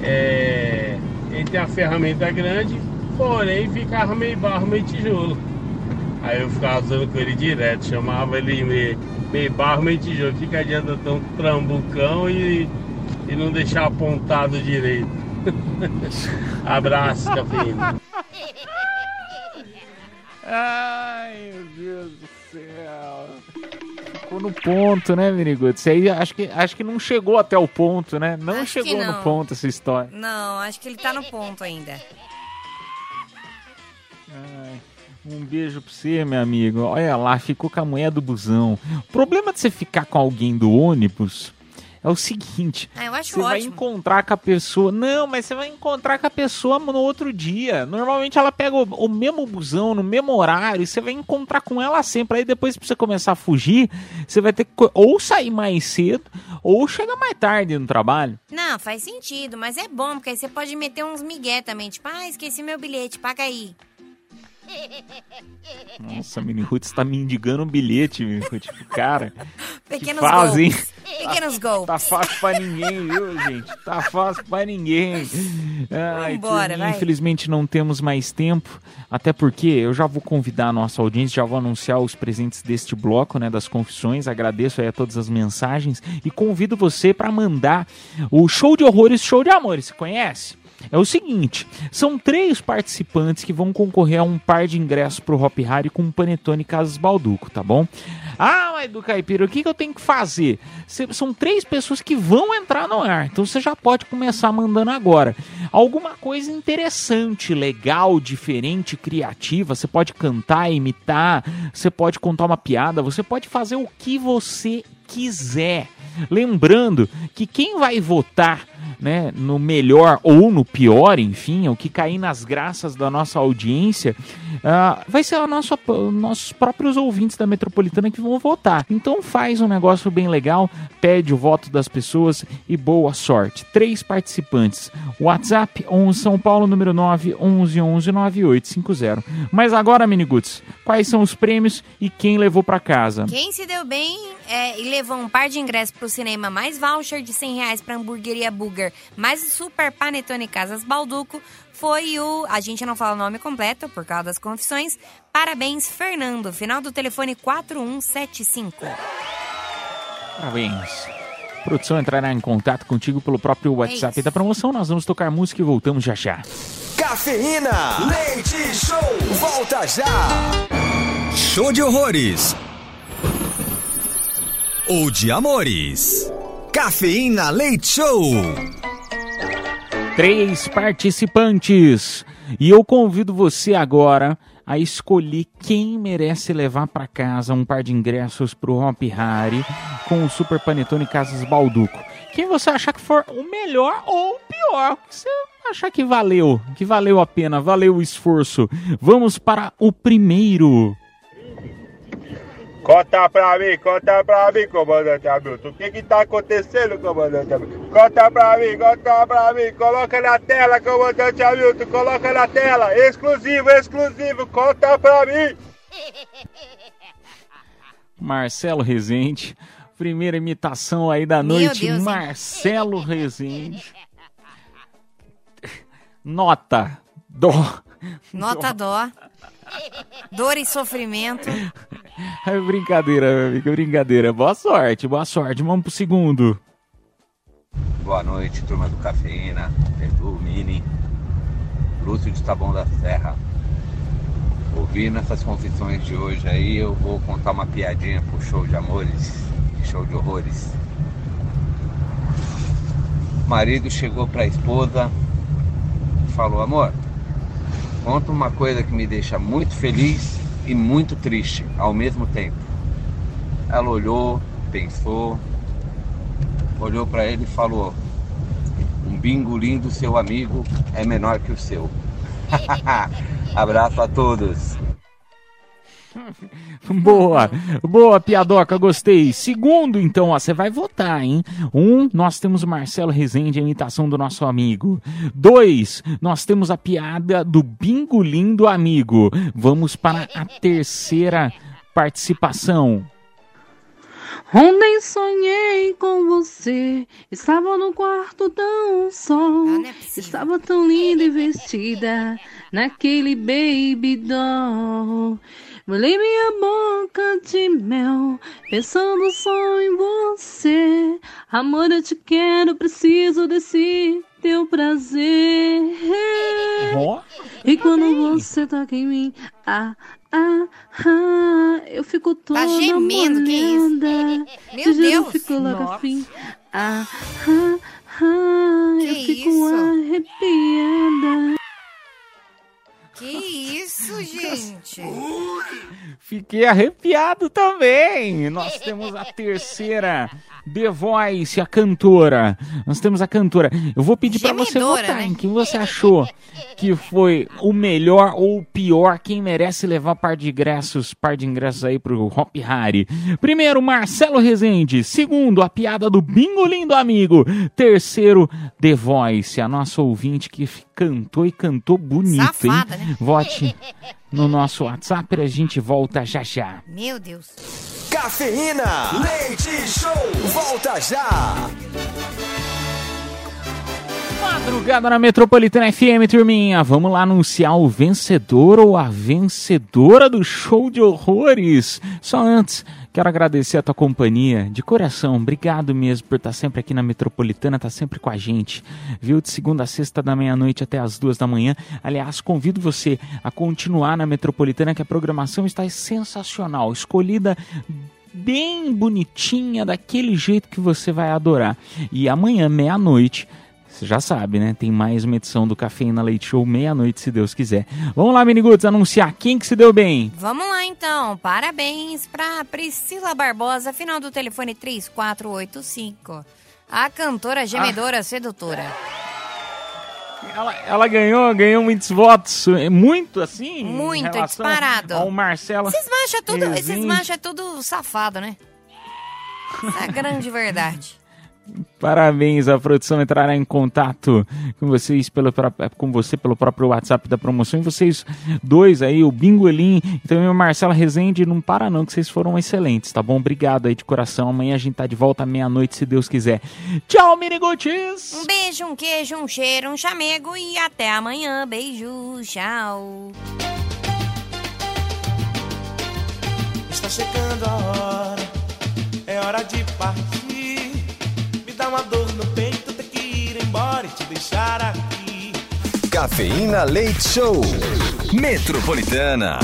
[SPEAKER 16] é, ele tem a ferramenta grande, porém ficava meio barro, meio tijolo. Aí eu ficava usando com ele direto, chamava ele meio, meio barro, meio tijolo. Fica adianta ter um trambucão e, e não deixar apontado direito. Abraço, cafeína.
[SPEAKER 1] Ai, meu Deus do céu. Ficou no ponto, né, Miniguts? Isso aí acho que, acho que não chegou até o ponto, né? Não
[SPEAKER 2] Acho
[SPEAKER 1] chegou no
[SPEAKER 2] não.
[SPEAKER 1] ponto essa história.
[SPEAKER 2] Não, acho que ele tá no ponto ainda.
[SPEAKER 1] Ai, um beijo pra você, meu amigo. Olha lá, ficou com a mulher do busão. O problema de você ficar com alguém do ônibus é o seguinte:
[SPEAKER 2] Ah, eu acho
[SPEAKER 1] você vai
[SPEAKER 2] ótimo.
[SPEAKER 1] encontrar com a pessoa. Não, mas você vai encontrar com a pessoa no outro dia. Normalmente ela pega o, o mesmo busão, no mesmo horário, você vai encontrar com ela sempre. Aí depois, pra você começar a fugir, você vai ter que ou sair mais cedo, ou chegar mais tarde no trabalho.
[SPEAKER 2] Não, faz sentido, mas é bom, porque aí você pode meter uns migué também. Tipo, ah, esqueci meu bilhete, paga aí.
[SPEAKER 1] Nossa, Mini Roots tá me indigando um bilhete, Mini Roots. Tipo, cara.
[SPEAKER 2] Pequenos
[SPEAKER 1] que fase, hein?
[SPEAKER 2] golpes. Pequenos golpes.
[SPEAKER 1] Tá fácil pra ninguém, viu, gente? Tá fácil pra ninguém. Ai,
[SPEAKER 2] Vambora,
[SPEAKER 1] turminha. Infelizmente não temos mais tempo, até porque eu já vou convidar a nossa audiência, já vou anunciar os presentes deste bloco, né, das confissões. Agradeço aí a todas as mensagens e convido você para mandar o show de horrores, show de amores. Você conhece? É o seguinte, são três participantes que vão concorrer a um par de ingressos pro Hop Harry com um Panetone Casas Balduco, tá bom? Ah, mas do Caipira, o que, que eu tenho que fazer? Cê- são três pessoas que vão entrar no ar, então você já pode começar mandando agora. Alguma coisa interessante, legal, diferente, criativa, você pode cantar, imitar, você pode contar uma piada, você pode fazer o que você quiser. Lembrando que quem vai votar né, no melhor ou no pior, enfim, o que cair nas graças da nossa audiência, ah, vai ser a nossa, nossos próprios ouvintes da Metropolitana que vão votar. Então faz um negócio bem legal, pede o voto das pessoas e boa sorte. Três participantes. WhatsApp 11 São Paulo, número 9 11 11 9850. Mas agora, Miniguts, quais são os prêmios e quem levou pra casa?
[SPEAKER 2] Quem se deu bem é, e levou um par de ingressos pro cinema, mais voucher de 100 reais pra hamburgueria Burger, mais o Super Panetone Casas Balduco, foi o... A gente não fala o nome completo por causa das confissões. Parabéns, Fernando. Final do telefone 4175.
[SPEAKER 1] Parabéns. A produção entrará em contato contigo pelo próprio WhatsApp da promoção. Nós vamos tocar música e voltamos já já.
[SPEAKER 3] Cafeína, leite show, volta já. Show de horrores. Ou de amores. Cafeína Leite Show.
[SPEAKER 1] Três participantes. E eu convido você agora a escolher quem merece levar para casa um par de ingressos pro Hop Harry com o Super Panetone Casas Balduco. Quem você achar que for o melhor ou o pior. que Você achar que valeu, que valeu a pena, valeu o esforço. Vamos para o primeiro.
[SPEAKER 17] Conta pra mim, conta pra mim, comandante Hamilton. O que que tá acontecendo, comandante Hamilton? Conta pra mim, conta pra mim. Coloca na tela, comandante Hamilton. Coloca na tela. Exclusivo, exclusivo. Conta pra mim.
[SPEAKER 1] Marcelo Rezende. Primeira imitação aí da
[SPEAKER 2] Meu
[SPEAKER 1] noite,
[SPEAKER 2] Deus, hein?
[SPEAKER 1] Marcelo Rezende. Nota. Dó.
[SPEAKER 2] Nota dó. Dor e sofrimento.
[SPEAKER 1] É brincadeira, meu amigo, é brincadeira. Boa sorte, boa sorte. Vamos pro segundo.
[SPEAKER 18] Boa noite, turma do Cafeína, Edu, Mini, Lúcio de Taboão da Serra. Ouvindo essas confissões de hoje aí, eu vou contar uma piadinha pro show de amores, show de horrores. O marido chegou pra esposa e falou, amor, conta uma coisa que me deixa muito feliz e muito triste ao mesmo tempo. Ela olhou, pensou, olhou pra ele e falou: Um bingolim do seu amigo é menor que o seu. Abraço a todos.
[SPEAKER 1] Boa, boa, piadoca, gostei. Segundo, então, ó, você vai votar, hein? Um, nós temos o Marcelo Rezende, a imitação do nosso amigo. Dois, nós temos a piada do bingolim do amigo. Vamos para a terceira participação.
[SPEAKER 15] Ontem sonhei com você, estava no quarto tão só, estava tão linda e vestida naquele baby doll. Molhei minha boca de mel, pensando só em você. Amor, eu te quero, preciso desse teu prazer.
[SPEAKER 1] Ó.
[SPEAKER 15] E quando você toca em mim, ah, ah, ah, eu fico toda
[SPEAKER 2] Tá gemendo, que isso?
[SPEAKER 15] molhada.
[SPEAKER 2] Meu
[SPEAKER 15] Eu juro,
[SPEAKER 2] Deus.
[SPEAKER 15] Eu fico logo
[SPEAKER 2] Nossa.
[SPEAKER 15] assim. Ah, ah, ah, eu
[SPEAKER 2] Que
[SPEAKER 15] fico
[SPEAKER 2] isso?
[SPEAKER 15] arrepiada.
[SPEAKER 2] Que isso, gente?
[SPEAKER 1] Fiquei arrepiado também. Nós temos a terceira The Voice, a cantora. Nós temos a cantora. Eu vou pedir pra você votar
[SPEAKER 2] né?
[SPEAKER 1] em quem você achou que foi o melhor ou o pior, quem merece levar par de ingressos, par de ingressos aí pro Hop Harry. Primeiro, Marcelo Rezende. Segundo, a piada do Bingolim do amigo. Terceiro, The Voice, a nossa ouvinte que cantou e cantou bonito,
[SPEAKER 2] Safada,
[SPEAKER 1] hein?
[SPEAKER 2] né?
[SPEAKER 1] Vote no nosso WhatsApp, a gente volta já já.
[SPEAKER 2] Meu Deus.
[SPEAKER 3] Cafeína, leite show, volta já.
[SPEAKER 1] Madrugada na Metropolitana FM, turminha. Vamos lá anunciar o vencedor ou a vencedora do show de horrores. Só antes, quero agradecer a tua companhia de coração. Obrigado mesmo por estar sempre aqui na Metropolitana, estar sempre com a gente. Viu? De segunda a sexta da meia-noite até as duas da manhã. Aliás, convido você a continuar na Metropolitana, que a programação está sensacional. Escolhida bem bonitinha, daquele jeito que você vai adorar. E amanhã, meia-noite, você já sabe, né? Tem mais uma edição do Cafeína Leite Show, meia-noite, se Deus quiser. Vamos lá, Miniguts, anunciar quem que se deu bem.
[SPEAKER 2] Vamos lá então. Parabéns pra Priscila Barbosa, final do telefone 3485. A cantora gemedora sedutora.
[SPEAKER 1] Ela, ela ganhou, ganhou muitos votos, muito assim?
[SPEAKER 2] Muito disparado.
[SPEAKER 1] Ao Marcelo.
[SPEAKER 2] Esses machos é tudo, esses é tudo safado, né? Essa é a grande verdade.
[SPEAKER 1] Parabéns, a produção entrará em contato com vocês pelo com você pelo próprio WhatsApp da promoção e vocês dois aí, o Bingolim e também o Marcelo Rezende, não para não que vocês foram excelentes, tá bom? Obrigado aí de coração. Amanhã a gente tá de volta à meia-noite, se Deus quiser. Tchau, Miniguts!
[SPEAKER 2] Um beijo, um queijo, um cheiro, um chamego e até amanhã. Beijo, tchau.
[SPEAKER 19] Está chegando a hora, é hora de partir. Uma dor no peito, ter que ir embora e te deixar aqui.
[SPEAKER 3] Cafeína Leite Show. Metropolitana.